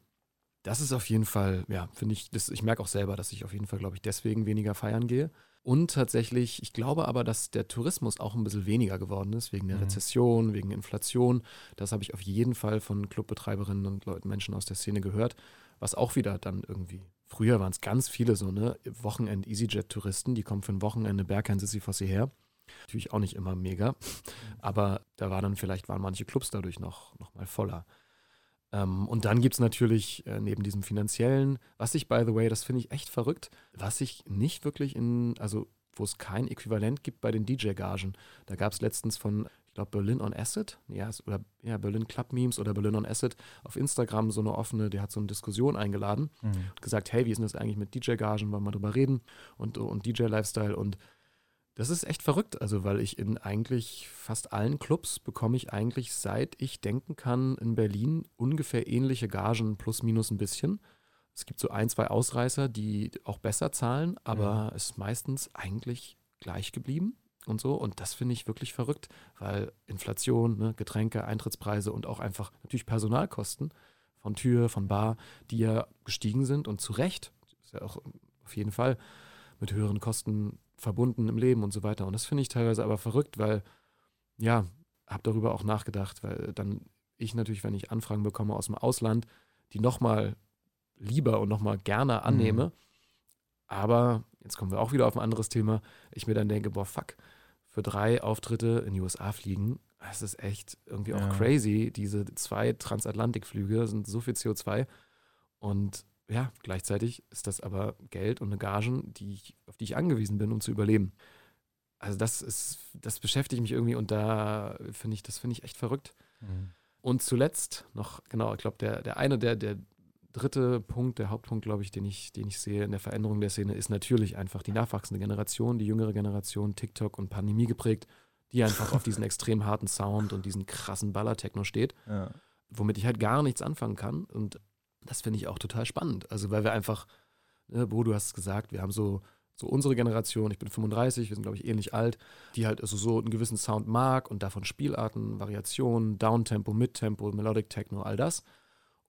das ist auf jeden Fall, ja, finde ich, das, ich merke auch selber, dass ich auf jeden Fall, glaube ich, deswegen weniger feiern gehe. Und tatsächlich, ich glaube aber, dass der Tourismus auch ein bisschen weniger geworden ist, wegen der mhm. Rezession, wegen Inflation. Das habe ich auf jeden Fall von Clubbetreiberinnen und Leuten, Menschen aus der Szene gehört, was auch wieder dann irgendwie, früher waren es ganz viele so, ne, Wochenend-EasyJet-Touristen, die kommen für ein Wochenende Bergheim Sisyphos her. Natürlich auch nicht immer mega, aber da war dann vielleicht, waren manche Clubs dadurch noch, noch mal voller. Ähm, und dann gibt es natürlich äh, neben diesem finanziellen, was ich, by the way, das finde ich echt verrückt, was ich nicht wirklich in, also wo es kein Äquivalent gibt bei den DJ-Gagen. Da gab es letztens von, ich glaube, Berlin on Acid, ja, oder ja, Berlin Club Memes oder Berlin on Acid auf Instagram so eine offene, der hat so eine Diskussion eingeladen mhm. und gesagt, hey, wie ist denn das eigentlich mit DJ-Gagen, wollen wir mal drüber reden und, und DJ-Lifestyle und Das ist echt verrückt, also weil ich in eigentlich fast allen Clubs bekomme ich eigentlich, seit ich denken kann, in Berlin ungefähr ähnliche Gagen plus minus ein bisschen. Es gibt so ein, zwei Ausreißer, die auch besser zahlen, aber es ist meistens eigentlich gleich geblieben und so. Und das finde ich wirklich verrückt, weil Inflation, ne, Getränke, Eintrittspreise und auch einfach natürlich Personalkosten von Tür, von Bar, die ja gestiegen sind und zu Recht, ist ja auch auf jeden Fall mit höheren Kosten verbunden im Leben und so weiter. Und das finde ich teilweise aber verrückt, weil, ja, habe darüber auch nachgedacht, weil dann ich natürlich, wenn ich Anfragen bekomme aus dem Ausland, die nochmal lieber und nochmal gerne annehme. Mhm. Aber jetzt kommen wir auch wieder auf ein anderes Thema. Ich mir dann denke, boah, fuck, für drei Auftritte in die USA fliegen, das ist echt irgendwie auch ja. crazy. Diese zwei Transatlantikflüge sind so viel CO2. Und ja, gleichzeitig ist das aber Geld und eine Gagen, die ich, auf die ich angewiesen bin, um zu überleben. Also das ist, das beschäftigt mich irgendwie und da finde ich, das finde ich echt verrückt. Mhm. Und zuletzt noch, genau, ich glaube, der, der eine, der, der dritte Punkt, der Hauptpunkt, glaube ich, den ich, den ich sehe in der Veränderung der Szene, ist natürlich einfach die nachwachsende Generation, die jüngere Generation, TikTok und Pandemie geprägt, die einfach auf diesen [LAUGHS] extrem harten Sound und diesen krassen Baller-Techno steht, ja. womit ich halt gar nichts anfangen kann. Und das finde ich auch total spannend. Also, weil wir einfach, ne, Bo, du hast es gesagt, wir haben so, so unsere Generation, ich bin 35, wir sind, glaube ich, ähnlich alt, die halt also so einen gewissen Sound mag und davon Spielarten, Variationen, Downtempo, Midtempo, Melodic Techno, all das.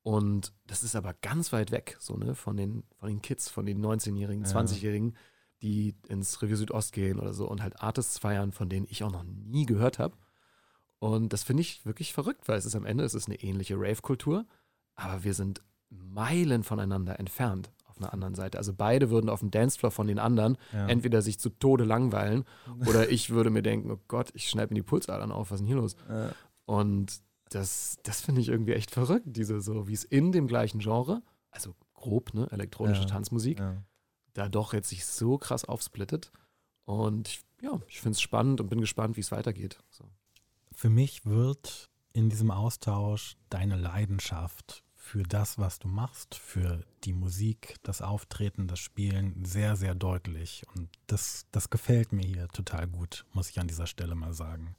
Und das ist aber ganz weit weg, so, ne, von den, von den Kids, von den 19-Jährigen, ja. 20-Jährigen, die ins Revue Südost gehen oder so und halt Artists feiern, von denen ich auch noch nie gehört habe. Und das finde ich wirklich verrückt, weil es ist am Ende, es ist eine ähnliche Rave-Kultur, aber wir sind Meilen voneinander entfernt auf einer anderen Seite. Also beide würden auf dem Dancefloor von den anderen ja. entweder sich zu Tode langweilen [LAUGHS] oder ich würde mir denken, oh Gott, ich schneide mir die Pulsadern auf, was ist denn hier los? Ja. Und das, das finde ich irgendwie echt verrückt, diese so, wie es in dem gleichen Genre, also grob, ne, elektronische ja. Tanzmusik, da doch jetzt sich so krass aufsplittet. Und ich, ja, ich finde es spannend und bin gespannt, wie es weitergeht. So. Für mich wird in diesem Austausch deine Leidenschaft für das, was du machst, für die Musik, das Auftreten, das Spielen sehr, sehr deutlich. Und das, das gefällt mir hier total gut, muss ich an dieser Stelle mal sagen.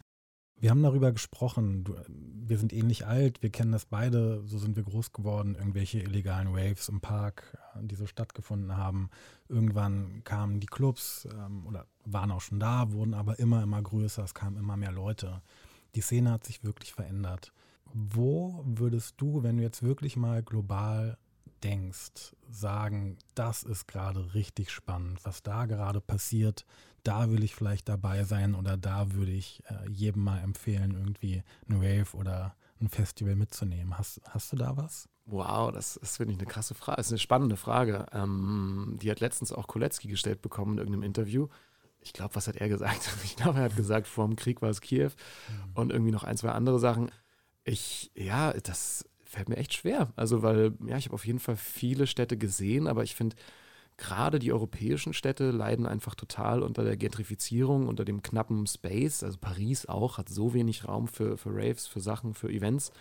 Wir haben darüber gesprochen, du, wir sind ähnlich alt, wir kennen das beide, so sind wir groß geworden, irgendwelche illegalen Waves im Park, äh, die so stattgefunden haben. Irgendwann kamen die Clubs ähm, oder waren auch schon da, wurden aber immer, immer größer, es kamen immer mehr Leute. Die Szene hat sich wirklich verändert wo würdest du, wenn du jetzt wirklich mal global denkst, sagen, das ist gerade richtig spannend, was da gerade passiert, da will ich vielleicht dabei sein oder da würde ich äh, jedem mal empfehlen, irgendwie ein Wave oder ein Festival mitzunehmen. Hast, hast du da was? Wow, das ist, finde ich, eine krasse Frage. Das ist eine spannende Frage. Ähm, die hat letztens auch Kolecki gestellt bekommen in irgendeinem Interview. Ich glaube, was hat er gesagt? [LAUGHS] Ich glaube, er hat gesagt, vor dem Krieg war es Kiew mhm. und irgendwie noch ein, zwei andere Sachen. Ich, ja, das fällt mir echt schwer. Also, weil, ja, ich habe auf jeden Fall viele Städte gesehen, aber ich finde, gerade die europäischen Städte leiden einfach total unter der Gentrifizierung, unter dem knappen Space. Also Paris auch hat so wenig Raum für, für Raves, für Sachen, für Events.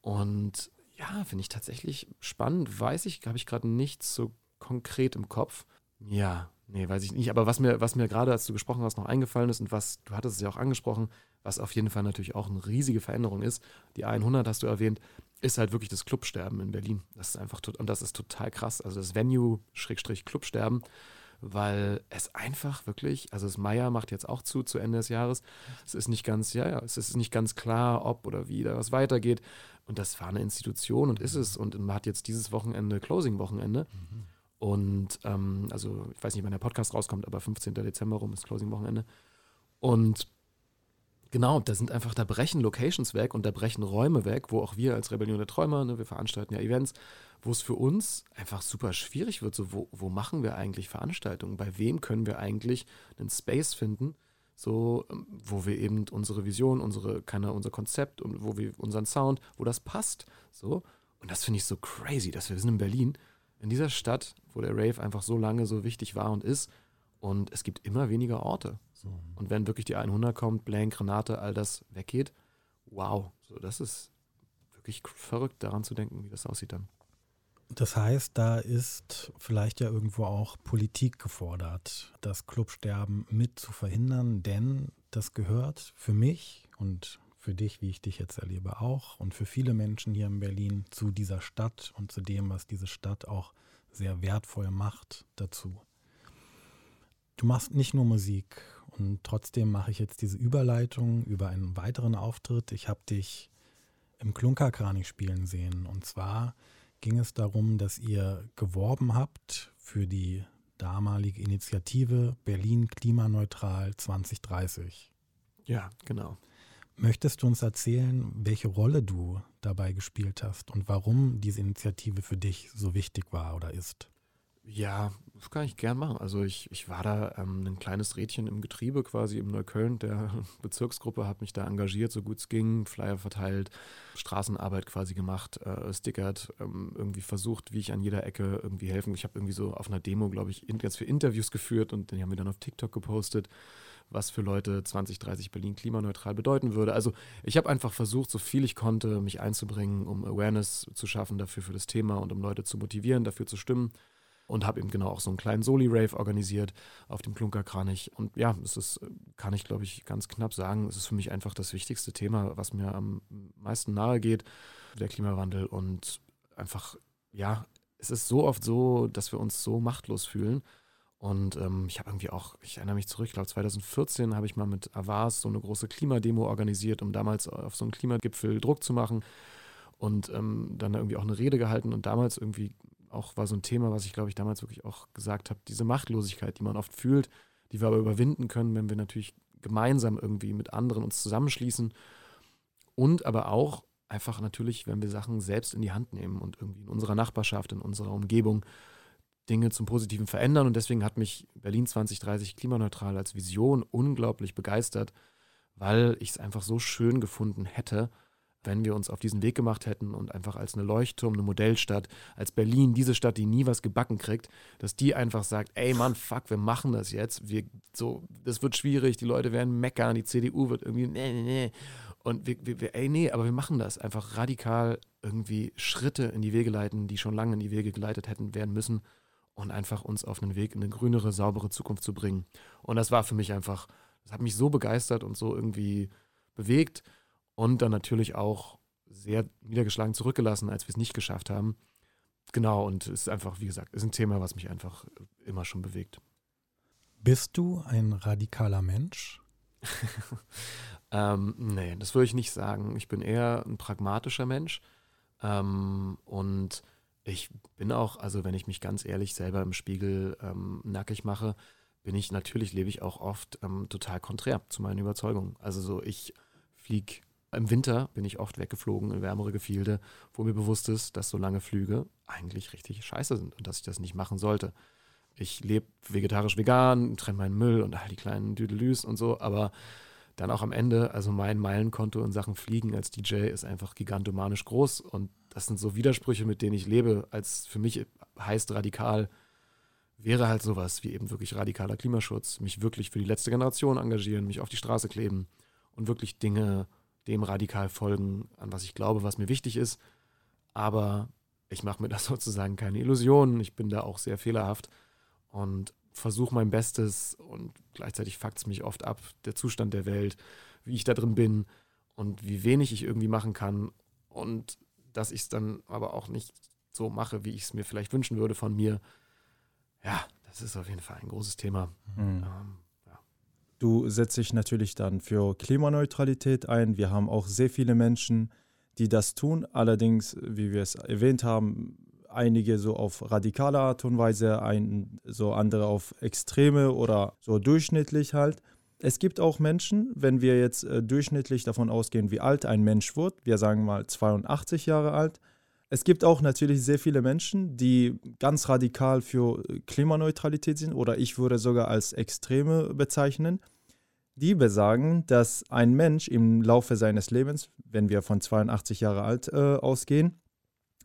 Und ja, finde ich tatsächlich spannend. Weiß ich, habe ich gerade nichts so konkret im Kopf. Ja, nee, weiß ich nicht. Aber was mir, was mir gerade, als du gesprochen hast, noch eingefallen ist und was, du hattest es ja auch angesprochen, was auf jeden Fall natürlich auch eine riesige Veränderung ist. Die 100 hast du erwähnt, ist halt wirklich das Clubsterben in Berlin. Das ist einfach, und das ist total krass. Also das Venue-Clubsterben, weil es einfach wirklich, also das Meier macht jetzt auch zu, zu Ende des Jahres. Es ist nicht ganz, ja, ja, es ist nicht ganz klar, ob oder wie da was weitergeht. Und das war eine Institution und ist es. Und man hat jetzt dieses Wochenende Closing-Wochenende. Mhm. Und ähm, also, ich weiß nicht, wann der Podcast rauskommt, aber 15. Dezember rum ist Closing-Wochenende. Und Genau, da sind einfach, da brechen Locations weg und da brechen Räume weg, wo auch wir als Rebellion der Träumer, ne, wir veranstalten ja Events, wo es für uns einfach super schwierig wird. So, wo, wo machen wir eigentlich Veranstaltungen? Bei wem können wir eigentlich einen Space finden, so, ähm, wo wir eben unsere Vision, unsere, keine, unser Konzept und wo wir unseren Sound, wo das passt. So. Und das finde ich so crazy, dass wir sind in Berlin, in dieser Stadt, wo der Rave einfach so lange so wichtig war und ist. Und es gibt immer weniger Orte. So. Und wenn wirklich die 100 kommt, Blank, Renate, all das weggeht, wow, so das ist wirklich verrückt daran zu denken, wie das aussieht dann. Das heißt, da ist vielleicht ja irgendwo auch Politik gefordert, das Clubsterben mit zu verhindern, denn das gehört für mich und für dich, wie ich dich jetzt erlebe, auch und für viele Menschen hier in Berlin zu dieser Stadt und zu dem, was diese Stadt auch sehr wertvoll macht, dazu. Du machst nicht nur Musik und trotzdem mache ich jetzt diese Überleitung über einen weiteren Auftritt. Ich habe dich im Klunkerkranich spielen sehen und zwar ging es darum, dass ihr geworben habt für die damalige Initiative Berlin Klimaneutral 2030. Ja, genau. Möchtest du uns erzählen, welche Rolle du dabei gespielt hast und warum diese Initiative für dich so wichtig war oder ist? Ja, das kann ich gern machen. Also ich, ich war da ähm, ein kleines Rädchen im Getriebe quasi im Neukölln der [LAUGHS] Bezirksgruppe, habe mich da engagiert, so gut es ging, Flyer verteilt, Straßenarbeit quasi gemacht, äh, stickert, ähm, irgendwie versucht, wie ich an jeder Ecke irgendwie helfen. Ich habe irgendwie so auf einer Demo, glaube ich, in, ganz viele Interviews geführt und die haben wir dann auf TikTok gepostet was für Leute 2030 Berlin klimaneutral bedeuten würde. Also ich habe einfach versucht, so viel ich konnte, mich einzubringen, um Awareness zu schaffen dafür für das Thema und um Leute zu motivieren, dafür zu stimmen. Und habe eben genau auch so einen kleinen Soli-Rave organisiert auf dem Klunkerkranich. Und ja, es ist, kann ich glaube ich ganz knapp sagen, es ist für mich einfach das wichtigste Thema, was mir am meisten nahe geht, der Klimawandel. Und einfach, ja, es ist so oft so, dass wir uns so machtlos fühlen und ähm, ich habe irgendwie auch, ich erinnere mich zurück, ich glaube 2014 habe ich mal mit Avas so eine große Klimademo organisiert, um damals auf so einen Klimagipfel Druck zu machen und ähm, dann irgendwie auch eine Rede gehalten und damals irgendwie auch war so ein Thema, was ich glaube ich damals wirklich auch gesagt habe, diese Machtlosigkeit, die man oft fühlt, die wir aber überwinden können, wenn wir natürlich gemeinsam irgendwie mit anderen uns zusammenschließen und aber auch einfach natürlich, wenn wir Sachen selbst in die Hand nehmen und irgendwie in unserer Nachbarschaft, in unserer Umgebung Dinge zum Positiven verändern. Und deswegen hat mich Berlin 2030 klimaneutral als Vision unglaublich begeistert, weil ich es einfach so schön gefunden hätte, wenn wir uns auf diesen Weg gemacht hätten und einfach als eine Leuchtturm, eine Modellstadt, als Berlin, diese Stadt, die nie was gebacken kriegt, dass die einfach sagt, ey Mann, fuck, wir machen das jetzt. Wir, so, das wird schwierig, die Leute werden meckern, die CDU wird irgendwie, nee, nee, nee. Und wir, wir, ey, nee, aber wir machen das. Einfach radikal irgendwie Schritte in die Wege leiten, die schon lange in die Wege geleitet hätten werden müssen und einfach uns auf einen Weg in eine grünere, saubere Zukunft zu bringen. Und das war für mich einfach, das hat mich so begeistert und so irgendwie bewegt und dann natürlich auch sehr niedergeschlagen zurückgelassen, als wir es nicht geschafft haben. Genau, und es ist einfach, wie gesagt, ist ein Thema, was mich einfach immer schon bewegt. Bist du ein radikaler Mensch? [LAUGHS] ähm, nee, das würde ich nicht sagen. Ich bin eher ein pragmatischer Mensch. Ähm, und ich bin auch, also wenn ich mich ganz ehrlich selber im Spiegel ähm, nackig mache, bin ich natürlich, lebe ich auch oft ähm, total konträr zu meinen Überzeugungen. Also so, ich fliege im Winter, bin ich oft weggeflogen in wärmere Gefilde, wo mir bewusst ist, dass so lange Flüge eigentlich richtig scheiße sind und dass ich das nicht machen sollte. Ich lebe vegetarisch-vegan, trenne meinen Müll und all die kleinen Düdelüs und so, aber dann auch am Ende, also mein Meilenkonto in Sachen Fliegen als DJ ist einfach gigantomanisch groß und das sind so Widersprüche, mit denen ich lebe, als für mich heißt radikal, wäre halt sowas wie eben wirklich radikaler Klimaschutz, mich wirklich für die letzte Generation engagieren, mich auf die Straße kleben und wirklich Dinge dem radikal folgen, an was ich glaube, was mir wichtig ist. Aber ich mache mir [LAUGHS] da sozusagen keine Illusionen. Ich bin da auch sehr fehlerhaft und versuche mein Bestes und gleichzeitig fuckt es mich oft ab, der Zustand der Welt, wie ich da drin bin und wie wenig ich irgendwie machen kann. Und dass ich es dann aber auch nicht so mache, wie ich es mir vielleicht wünschen würde von mir. Ja, das ist auf jeden Fall ein großes Thema. Mhm. Ähm, ja. Du setzt dich natürlich dann für Klimaneutralität ein. Wir haben auch sehr viele Menschen, die das tun. Allerdings, wie wir es erwähnt haben, einige so auf radikale Art und Weise, ein, so andere auf extreme oder so durchschnittlich halt. Es gibt auch Menschen, wenn wir jetzt äh, durchschnittlich davon ausgehen, wie alt ein Mensch wird, wir sagen mal 82 Jahre alt. Es gibt auch natürlich sehr viele Menschen, die ganz radikal für äh, Klimaneutralität sind oder ich würde sogar als Extreme bezeichnen. Die besagen, dass ein Mensch im Laufe seines Lebens, wenn wir von 82 Jahre alt äh, ausgehen,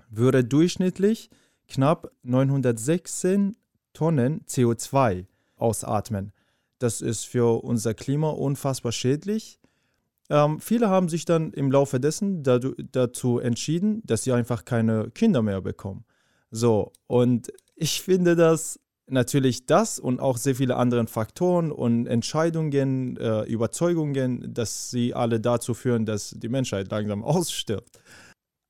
würde durchschnittlich knapp 916 Tonnen CO2 ausatmen. Das ist für unser Klima unfassbar schädlich. Ähm, viele haben sich dann im Laufe dessen dazu entschieden, dass sie einfach keine Kinder mehr bekommen. So, und ich finde das natürlich das und auch sehr viele andere Faktoren und Entscheidungen, äh, Überzeugungen, dass sie alle dazu führen, dass die Menschheit langsam [LAUGHS] ausstirbt.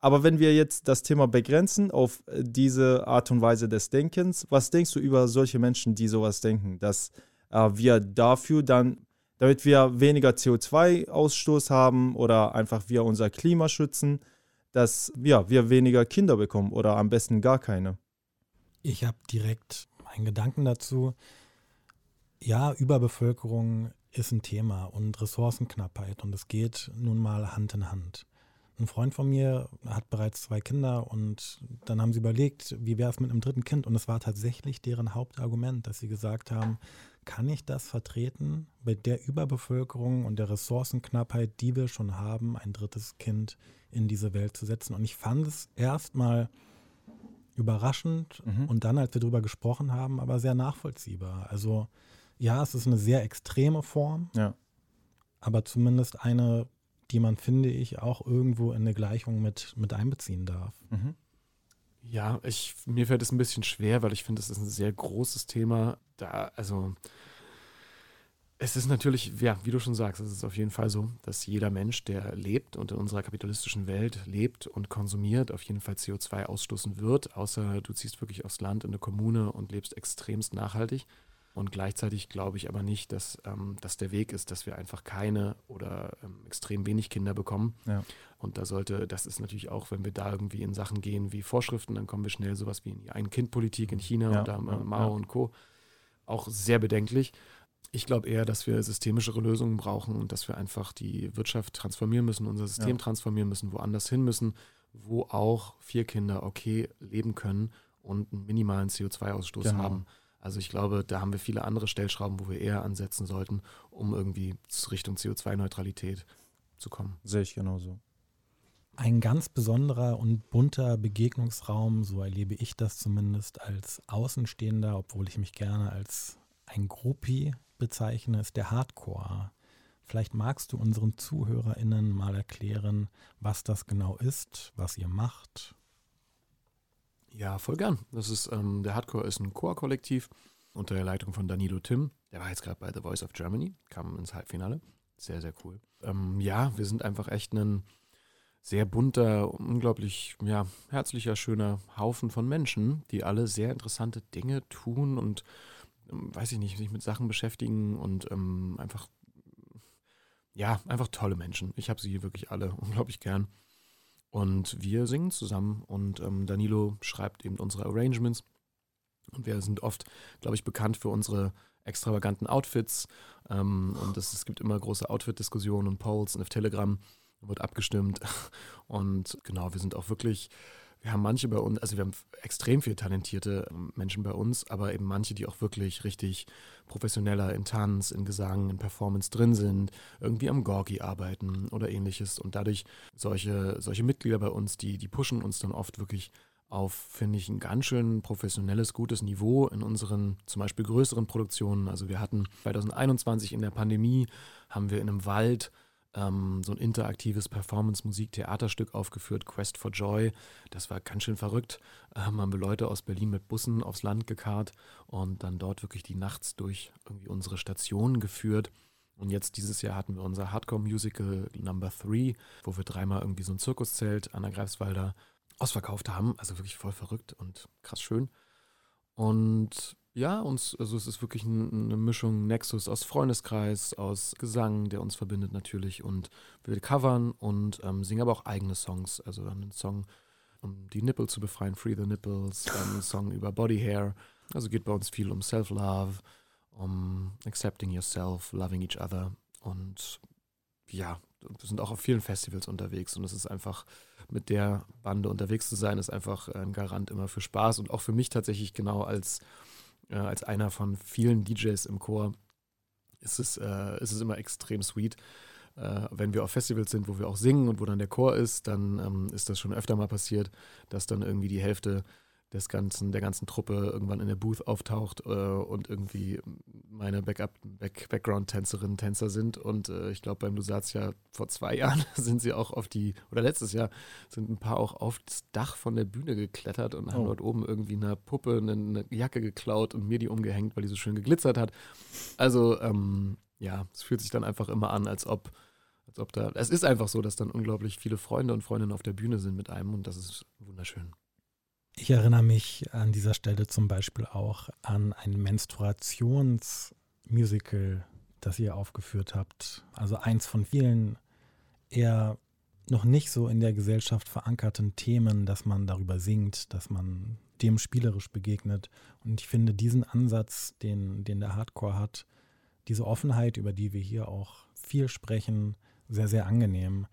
Aber wenn wir jetzt das Thema begrenzen auf diese Art und Weise des Denkens, was denkst du über solche Menschen, die sowas denken, dass äh, wir dafür dann, damit wir weniger CO2-Ausstoß haben oder einfach wir unser Klima schützen, dass ja, wir weniger Kinder bekommen oder am besten gar keine? Ich habe direkt meinen Gedanken dazu. Ja, Überbevölkerung ist ein Thema und Ressourcenknappheit und es geht nun mal Hand in Hand. Ein Freund von mir hat bereits zwei Kinder und dann haben sie überlegt, wie wäre es mit einem dritten Kind und es war tatsächlich deren Hauptargument, dass sie gesagt haben, kann ich das vertreten, mit der Überbevölkerung und der Ressourcenknappheit, die wir schon haben, ein drittes Kind in diese Welt zu setzen. Und ich fand es erstmal überraschend mhm. und dann, als wir darüber gesprochen haben, aber sehr nachvollziehbar. Also ja, es ist eine sehr extreme Form, ja. aber zumindest eine, die man, finde ich, auch irgendwo in eine Gleichung mit, mit einbeziehen darf. Mhm. Ja, ich, mir fällt es ein bisschen schwer, weil ich finde, es ist ein sehr großes Thema. Da, also es ist natürlich, ja, wie du schon sagst, es ist auf jeden Fall so, dass jeder Mensch, der lebt und in unserer kapitalistischen Welt lebt und konsumiert, auf jeden Fall CO2 ausstoßen wird, außer du ziehst wirklich aufs Land in eine Kommune und lebst extremst nachhaltig. Und gleichzeitig glaube ich aber nicht, dass ähm, das der Weg ist, dass wir einfach keine oder ähm, extrem wenig Kinder bekommen. Ja. Und da sollte, das ist natürlich auch, wenn wir da irgendwie in Sachen gehen wie Vorschriften, dann kommen wir schnell sowas wie in die Ein-Kind-Politik in China ja, und da äh, Mao ja. und Co. Auch sehr bedenklich. Ich glaube eher, dass wir systemischere Lösungen brauchen und dass wir einfach die Wirtschaft transformieren müssen, unser System transformieren müssen, woanders hin müssen, wo auch vier Kinder okay leben können und einen minimalen CO2-Ausstoß Genau. haben. Also ich glaube, da haben wir viele andere Stellschrauben, wo wir eher ansetzen sollten, um irgendwie Richtung CO2-Neutralität zu kommen. Sehe ich genauso. Ein ganz besonderer und bunter Begegnungsraum, so erlebe ich das zumindest als Außenstehender, obwohl ich mich gerne als ein Groupie bezeichne, ist der Hardcore. Vielleicht magst du unseren ZuhörerInnen mal erklären, was das genau ist, was ihr macht. Ja, voll gern. Das ist, ähm, der Hardcore ist ein Chor-Kollektiv unter der Leitung von Danilo Tim. Der war jetzt gerade bei The Voice of Germany, kam ins Halbfinale. Sehr, sehr cool. Ähm, ja, wir sind einfach echt ein sehr bunter, unglaublich ja, herzlicher, schöner Haufen von Menschen, die alle sehr interessante Dinge tun und, ähm, weiß ich nicht, sich mit Sachen beschäftigen und ähm, einfach, ja, einfach tolle Menschen. Ich habe sie wirklich alle [LAUGHS] unglaublich gern. Und wir singen zusammen und ähm, Danilo schreibt eben unsere Arrangements. Und wir sind oft, glaube ich, bekannt für unsere extravaganten Outfits. Ähm, und es, es gibt immer große Outfit-Diskussionen und Polls und auf Telegram wird abgestimmt. [LAUGHS] Und genau, wir sind auch wirklich, wir haben manche bei uns, also wir haben extrem viele talentierte ähm, Menschen bei uns, aber eben manche, die auch wirklich richtig professioneller in Tanz, in Gesang, in Performance drin sind, irgendwie am Gorgi arbeiten oder ähnliches. Und dadurch solche, solche Mitglieder bei uns, die, die pushen uns dann oft wirklich auf, finde ich, ein ganz schön professionelles, gutes Niveau in unseren zum Beispiel größeren Produktionen. Also wir hatten 2021 in der Pandemie, haben wir in einem Wald ähm, so ein interaktives Performance-Musik-Theaterstück aufgeführt, Quest for Joy. Das war ganz schön verrückt. Ähm, haben wir Leute aus Berlin mit Bussen aufs Land gekarrt und dann dort wirklich die nachts durch irgendwie unsere Stationen geführt. Und jetzt dieses Jahr hatten wir unser Hardcore-Musical Number 3, wo wir dreimal irgendwie so ein Zirkuszelt an der Greifswalder ausverkauft haben. Also wirklich voll verrückt und krass schön. Und ja, uns, also es ist wirklich ein, eine Mischung Nexus aus Freundeskreis, aus Gesang, der uns verbindet natürlich. Und wir covern und ähm, singen aber auch eigene Songs. Also wir haben einen Song, um die Nippel zu befreien, Free the Nipples, dann einen Song über Body Hair. Also geht bei uns viel um Self-Love, um Accepting Yourself, Loving Each Other. Und ja, wir sind auch auf vielen Festivals unterwegs und es ist einfach mit der Bande unterwegs zu sein, ist einfach ein Garant immer für Spaß und auch für mich tatsächlich genau als, äh, als einer von vielen DJs im Chor ist es, äh, ist es immer extrem sweet. Äh, wenn wir auf Festivals sind, wo wir auch singen und wo dann der Chor ist, dann ähm, ist das schon öfter mal passiert, dass dann irgendwie die Hälfte des ganzen, der ganzen Truppe irgendwann in der Booth auftaucht äh, und irgendwie meine Backup, Back, Background-Tänzerinnen, Tänzer sind. Und äh, ich glaube, beim Lusatia vor zwei [LAUGHS] Jahren sind sie auch auf die, oder letztes Jahr sind ein paar auch auf das Dach von der Bühne geklettert und oh. haben dort oben irgendwie einer Puppe eine, eine, Jacke geklaut und mir die umgehängt, weil die so schön geglitzert hat. Also, ähm, ja, es fühlt sich dann einfach immer an, als ob, als ob da, es ist einfach so, dass dann unglaublich viele Freunde und Freundinnen auf der Bühne sind mit einem und das ist wunderschön. Ich erinnere mich an dieser Stelle zum Beispiel auch an ein Menstruationsmusical, das ihr aufgeführt habt. Also eins von vielen eher noch nicht so in der Gesellschaft verankerten Themen, dass man darüber singt, dass man dem spielerisch begegnet. Und ich finde diesen Ansatz, den, den der Hardcore hat, diese Offenheit, über die wir hier auch viel sprechen, sehr, sehr angenehm.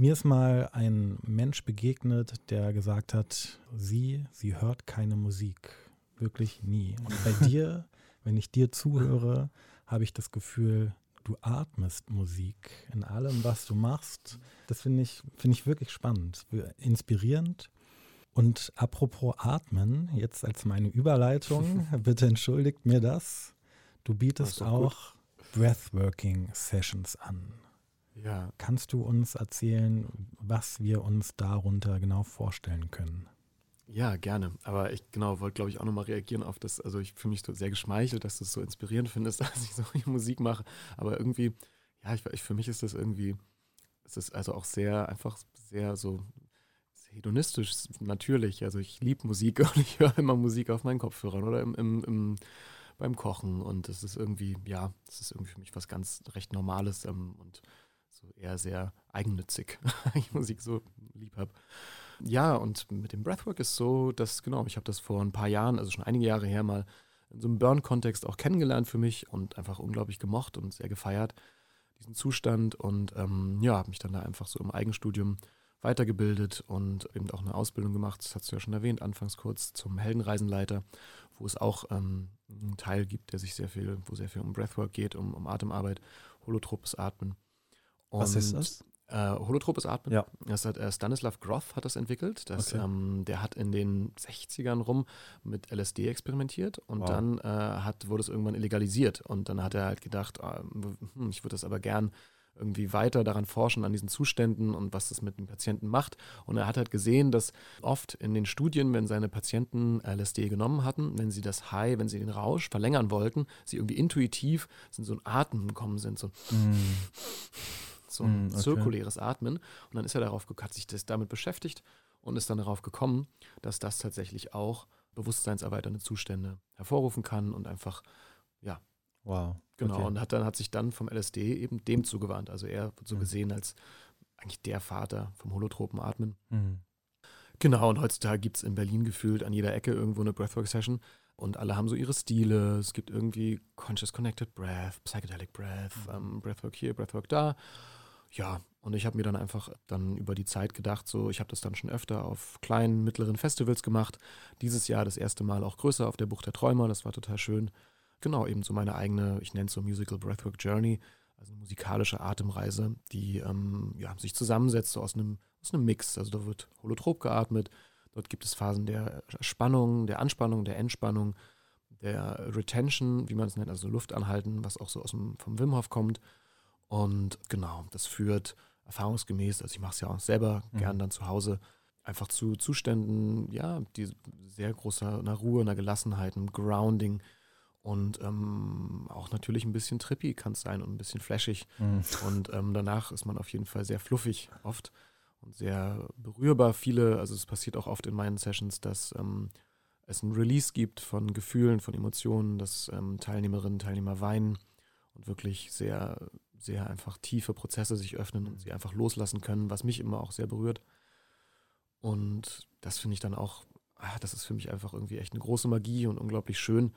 Mir ist mal ein Mensch begegnet, der gesagt hat, sie, sie hört keine Musik. Wirklich nie. Und bei [LAUGHS] dir, wenn ich dir zuhöre, habe ich das Gefühl, du atmest Musik in allem, was du machst. Das finde ich, finde ich wirklich spannend, inspirierend. Und apropos Atmen, jetzt als meine Überleitung, [LAUGHS] bitte entschuldigt mir das. Du bietest auch Breathworking Sessions an. Ja. Kannst du uns erzählen, was wir uns darunter genau vorstellen können? Ja, gerne. Aber ich genau wollte, glaube ich, auch nochmal reagieren auf das. Also ich fühle mich so sehr geschmeichelt, dass du es so inspirierend [LAUGHS] findest, dass ich so Musik mache. Aber irgendwie, ja, ich, ich, für mich ist das irgendwie, es ist also auch sehr, einfach sehr so hedonistisch, natürlich. Also ich liebe Musik [LAUGHS] und ich höre immer Musik auf meinen Kopfhörern oder im, im, im beim Kochen. Und das ist irgendwie, ja, das ist irgendwie für mich was ganz recht Normales ähm, und so eher sehr eigennützig, [LAUGHS] ich Musik so lieb habe. Ja, und mit dem Breathwork ist so, dass, genau, ich habe das vor ein paar Jahren, also schon einige Jahre her mal in so einem Burn-Kontext auch kennengelernt für mich und einfach unglaublich gemocht und sehr gefeiert, diesen Zustand. Und ähm, ja, habe mich dann da einfach so im Eigenstudium weitergebildet und eben auch eine Ausbildung gemacht, das hast du ja schon erwähnt, anfangs kurz zum Heldenreisenleiter, wo es auch ähm, einen Teil gibt, der sich sehr viel, wo sehr viel um Breathwork geht, um, um Atemarbeit, holotropes Atmen. Und, Was ist das? Äh, holotropes Atmen. Ja. Das hat äh, Stanislav Groth hat das entwickelt. Das, okay. ähm, der hat in den 60ern rum mit LSD experimentiert und wow. dann äh, hat, wurde es irgendwann illegalisiert. Und dann hat er halt gedacht, äh, hm, ich würde das aber gern irgendwie weiter daran forschen, an diesen Zuständen und was das mit dem Patienten macht. Und er hat halt gesehen, dass oft in den Studien, wenn seine Patienten LSD genommen hatten, wenn sie das High, wenn sie den Rausch verlängern wollten, sie irgendwie intuitiv in so ein Atmen gekommen sind, so. Mm so ein mm, okay. zirkuläres Atmen. Und dann ist er darauf, hat sich das damit beschäftigt und ist dann darauf gekommen, dass das tatsächlich auch bewusstseinserweiternde Zustände hervorrufen kann und einfach, ja. Wow. Genau. Okay. Und hat dann hat sich dann vom LSD eben dem zugewandt. Also er wird so mhm. gesehen als eigentlich der Vater vom holotropen Atmen. Mhm. Genau, und heutzutage gibt es in Berlin gefühlt an jeder Ecke irgendwo eine Breathwork-Session und alle haben so ihre Stile. Es gibt irgendwie Conscious Connected Breath, Psychedelic Breath, mhm. ähm, Breathwork hier, Breathwork da ja, und ich habe mir dann einfach dann über die Zeit gedacht, so ich habe das dann schon öfter auf kleinen, mittleren Festivals gemacht. Dieses Jahr das erste Mal auch größer auf der Bucht der Träumer, das war total schön. Genau, eben so meine eigene, ich nenne es so Musical Breathwork Journey, also eine musikalische Atemreise, die ähm, ja, sich zusammensetzt so aus einem, aus einem Mix. Also da wird holotrop geatmet, dort gibt es Phasen der Spannung, der Anspannung, der Entspannung, der Retention, wie man es nennt, also Luft anhalten, was auch so aus dem, vom Wim Hof kommt und genau, das führt erfahrungsgemäß, also ich mache es ja auch selber mhm. gern dann zu Hause, einfach zu Zuständen, ja, die sehr großer einer Ruhe, einer Gelassenheit, einem Grounding und ähm, auch natürlich ein bisschen trippy kann es sein und ein bisschen flashig. Mhm. Und ähm, danach ist man auf jeden Fall sehr fluffig oft und sehr berührbar. Viele, also es passiert auch oft in meinen Sessions, dass ähm, es ein Release gibt von Gefühlen, von Emotionen, dass ähm, Teilnehmerinnen, Teilnehmer weinen und wirklich sehr sehr einfach tiefe Prozesse sich öffnen und sie einfach loslassen können, was mich immer auch sehr berührt. Und das finde ich dann auch, ah, das ist für mich einfach irgendwie echt eine große Magie und unglaublich schön,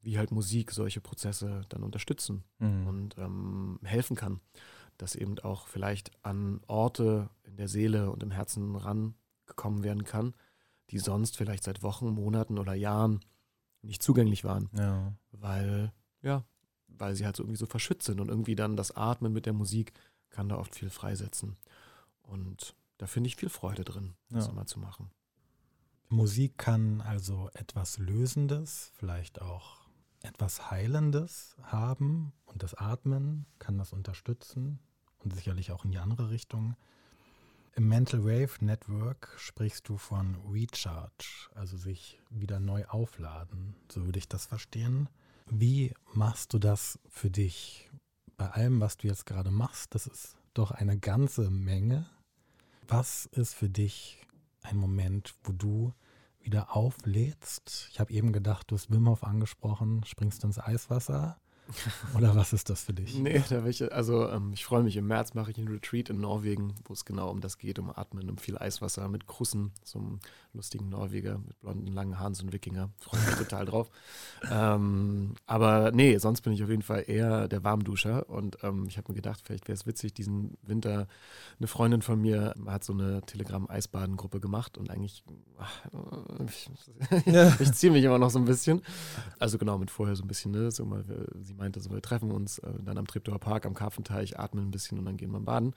wie halt Musik solche Prozesse dann unterstützen mhm. und ähm, helfen kann, dass eben auch vielleicht an Orte in der Seele und im Herzen rangekommen werden kann, die sonst vielleicht seit Wochen, Monaten oder Jahren nicht zugänglich waren. Ja. Weil, ja, weil sie halt so irgendwie so verschützt sind und irgendwie dann das Atmen mit der Musik kann da oft viel freisetzen. Und da finde ich viel Freude drin, das ja. immer zu machen. Musik kann also etwas Lösendes, vielleicht auch etwas Heilendes haben und das Atmen kann das unterstützen und sicherlich auch in die andere Richtung. Im Mental Wave Network sprichst du von Recharge, also sich wieder neu aufladen, so würde ich das verstehen. Wie machst du das für dich? Bei allem, was du jetzt gerade machst, das ist doch eine ganze Menge. Was ist für dich ein Moment, wo du wieder auflädst? Ich habe eben gedacht, du hast Wim Hof angesprochen, springst ins Eiswasser. [LAUGHS] Oder was ist das für dich? Nee, da ich, also ähm, ich freue mich. Im März mache ich einen Retreat in Norwegen, wo es genau um das geht, um Atmen, um viel Eiswasser mit Krussen, so einem lustigen Norweger mit blonden, langen Haaren, so ein Wikinger. Freue mich total drauf. [LAUGHS] Ähm, aber nee, sonst bin ich auf jeden Fall eher der Warmduscher und ähm, ich habe mir gedacht, vielleicht wäre es witzig, diesen Winter, eine Freundin von mir hat so eine Telegram-Eisbadengruppe gemacht und eigentlich, ach, ich, ja. [LAUGHS] ich ziehe mich immer noch so ein bisschen. Also genau, mit vorher so ein bisschen, ne, so mal, sie meinte so, wir treffen uns äh, dann am Treptower Park, am Karfenteich, atmen ein bisschen und dann gehen wir baden.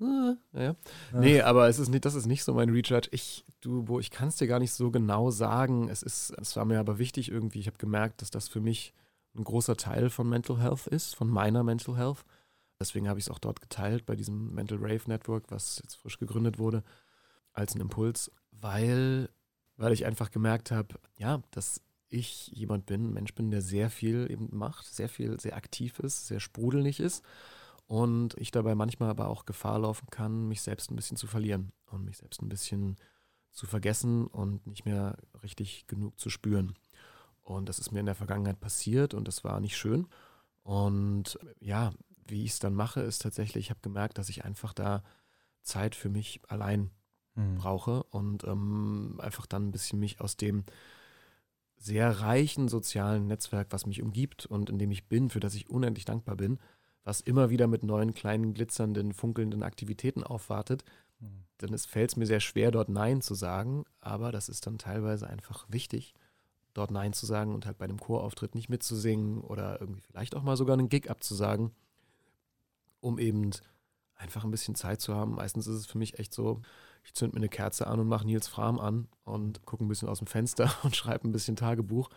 Äh, ja. ja. Nee, aber es ist nicht, das ist nicht so mein Recharge. Ich, du, wo ich kann es dir gar nicht so genau sagen. Es ist, es war mir aber wichtig irgendwie. Ich habe gemerkt, dass das für mich ein großer Teil von Mental Health ist, von meiner Mental Health. Deswegen habe ich es auch dort geteilt bei diesem Mental Rave Network, was jetzt frisch gegründet wurde, als ein Impuls, weil, weil ich einfach gemerkt habe, ja, dass ich jemand bin, ein Mensch bin, der sehr viel eben macht, sehr viel, sehr aktiv ist, sehr sprudelig ist und ich dabei manchmal aber auch Gefahr laufen kann, mich selbst ein bisschen zu verlieren und mich selbst ein bisschen zu vergessen und nicht mehr richtig genug zu spüren. Und das ist mir in der Vergangenheit passiert und das war nicht schön. Und ja, wie ich es dann mache, ist tatsächlich, ich habe gemerkt, dass ich einfach da Zeit für mich allein mhm. brauche und ähm, einfach dann ein bisschen mich aus dem sehr reichen sozialen Netzwerk, was mich umgibt und in dem ich bin, für das ich unendlich dankbar bin, was immer wieder mit neuen, kleinen, glitzernden, funkelnden Aktivitäten aufwartet, mhm. dann fällt es mir sehr schwer, dort Nein zu sagen, aber das ist dann teilweise einfach wichtig, dort Nein zu sagen und halt bei einem Chorauftritt nicht mitzusingen oder irgendwie vielleicht auch mal sogar einen Gig abzusagen, um eben einfach ein bisschen Zeit zu haben. Meistens ist es für mich echt so, ich zünde mir eine Kerze an und mache Nils Fram an und gucke ein bisschen aus dem Fenster [LAUGHS] und schreibe ein bisschen Tagebuch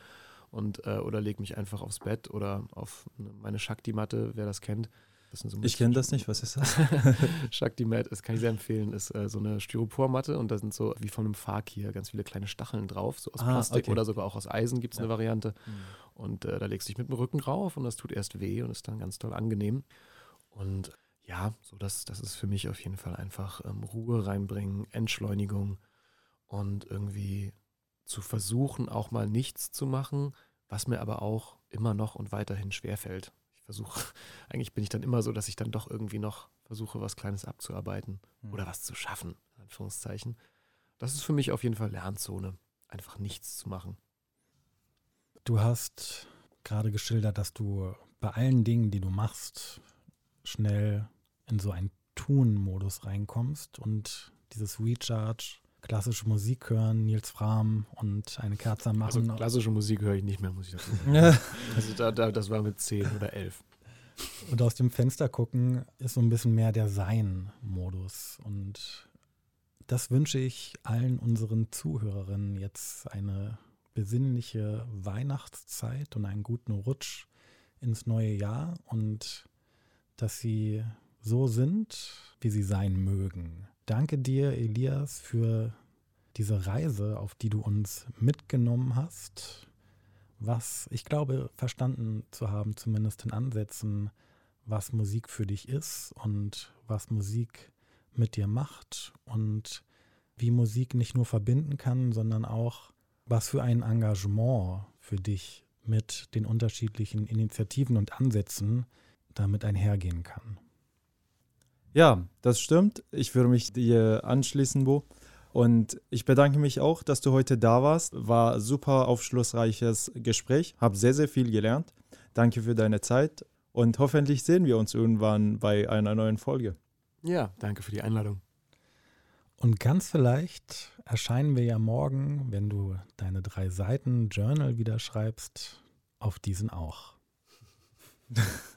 und äh, oder lege mich einfach aufs Bett oder auf meine Shakti-Matte, wer das kennt. Das so ich kenne das nicht, was ist das? [LAUGHS] Shakti-Mat, das kann ich sehr empfehlen, ist äh, so eine Styropormatte und da sind so wie von einem Fakir ganz viele kleine Stacheln drauf, so aus ah, Plastik okay. oder sogar auch aus Eisen gibt es ja. eine Variante. Mhm. Und äh, da legst du dich mit dem Rücken drauf und das tut erst weh und ist dann ganz toll angenehm. Und ja, so das, das ist für mich auf jeden Fall einfach ähm, Ruhe reinbringen, Entschleunigung und irgendwie zu versuchen, auch mal nichts zu machen, was mir aber auch immer noch und weiterhin schwerfällt. Ich versuche, [LAUGHS] eigentlich bin ich dann immer so, dass ich dann doch irgendwie noch versuche, was Kleines abzuarbeiten mhm. oder was zu schaffen, in Anführungszeichen. Das ist für mich auf jeden Fall Lernzone, einfach nichts zu machen. Du hast gerade geschildert, dass du bei allen Dingen, die du machst, schnell in so einen Tun-Modus reinkommst und dieses Recharge, klassische Musik hören, Nils Fram und eine Kerze machen. Also klassische Musik höre ich nicht mehr, muss ich dazu sagen. also da, da, das war mit zehn oder elf. Und aus dem Fenster gucken ist so ein bisschen mehr der Sein-Modus. Und das wünsche ich allen unseren Zuhörerinnen jetzt eine besinnliche Weihnachtszeit und einen guten Rutsch ins neue Jahr und dass sie so sind, wie sie sein mögen. Danke dir, Elias, für diese Reise, auf die du uns mitgenommen hast. Was ich glaube, verstanden zu haben, zumindest in Ansätzen, was Musik für dich ist und was Musik mit dir macht und wie Musik nicht nur verbinden kann, sondern auch, was für ein Engagement für dich mit den unterschiedlichen Initiativen und Ansätzen damit einhergehen kann. Ja, das stimmt. Ich würde mich dir anschließen, Bo. Und ich bedanke mich auch, dass du heute da warst. War super aufschlussreiches Gespräch. Hab sehr, sehr viel gelernt. Danke für deine Zeit und hoffentlich sehen wir uns irgendwann bei einer neuen Folge. Ja, danke für die Einladung. Und ganz vielleicht erscheinen wir ja morgen, wenn du deine drei Seiten Journal wieder schreibst, auf diesen auch. [LAUGHS]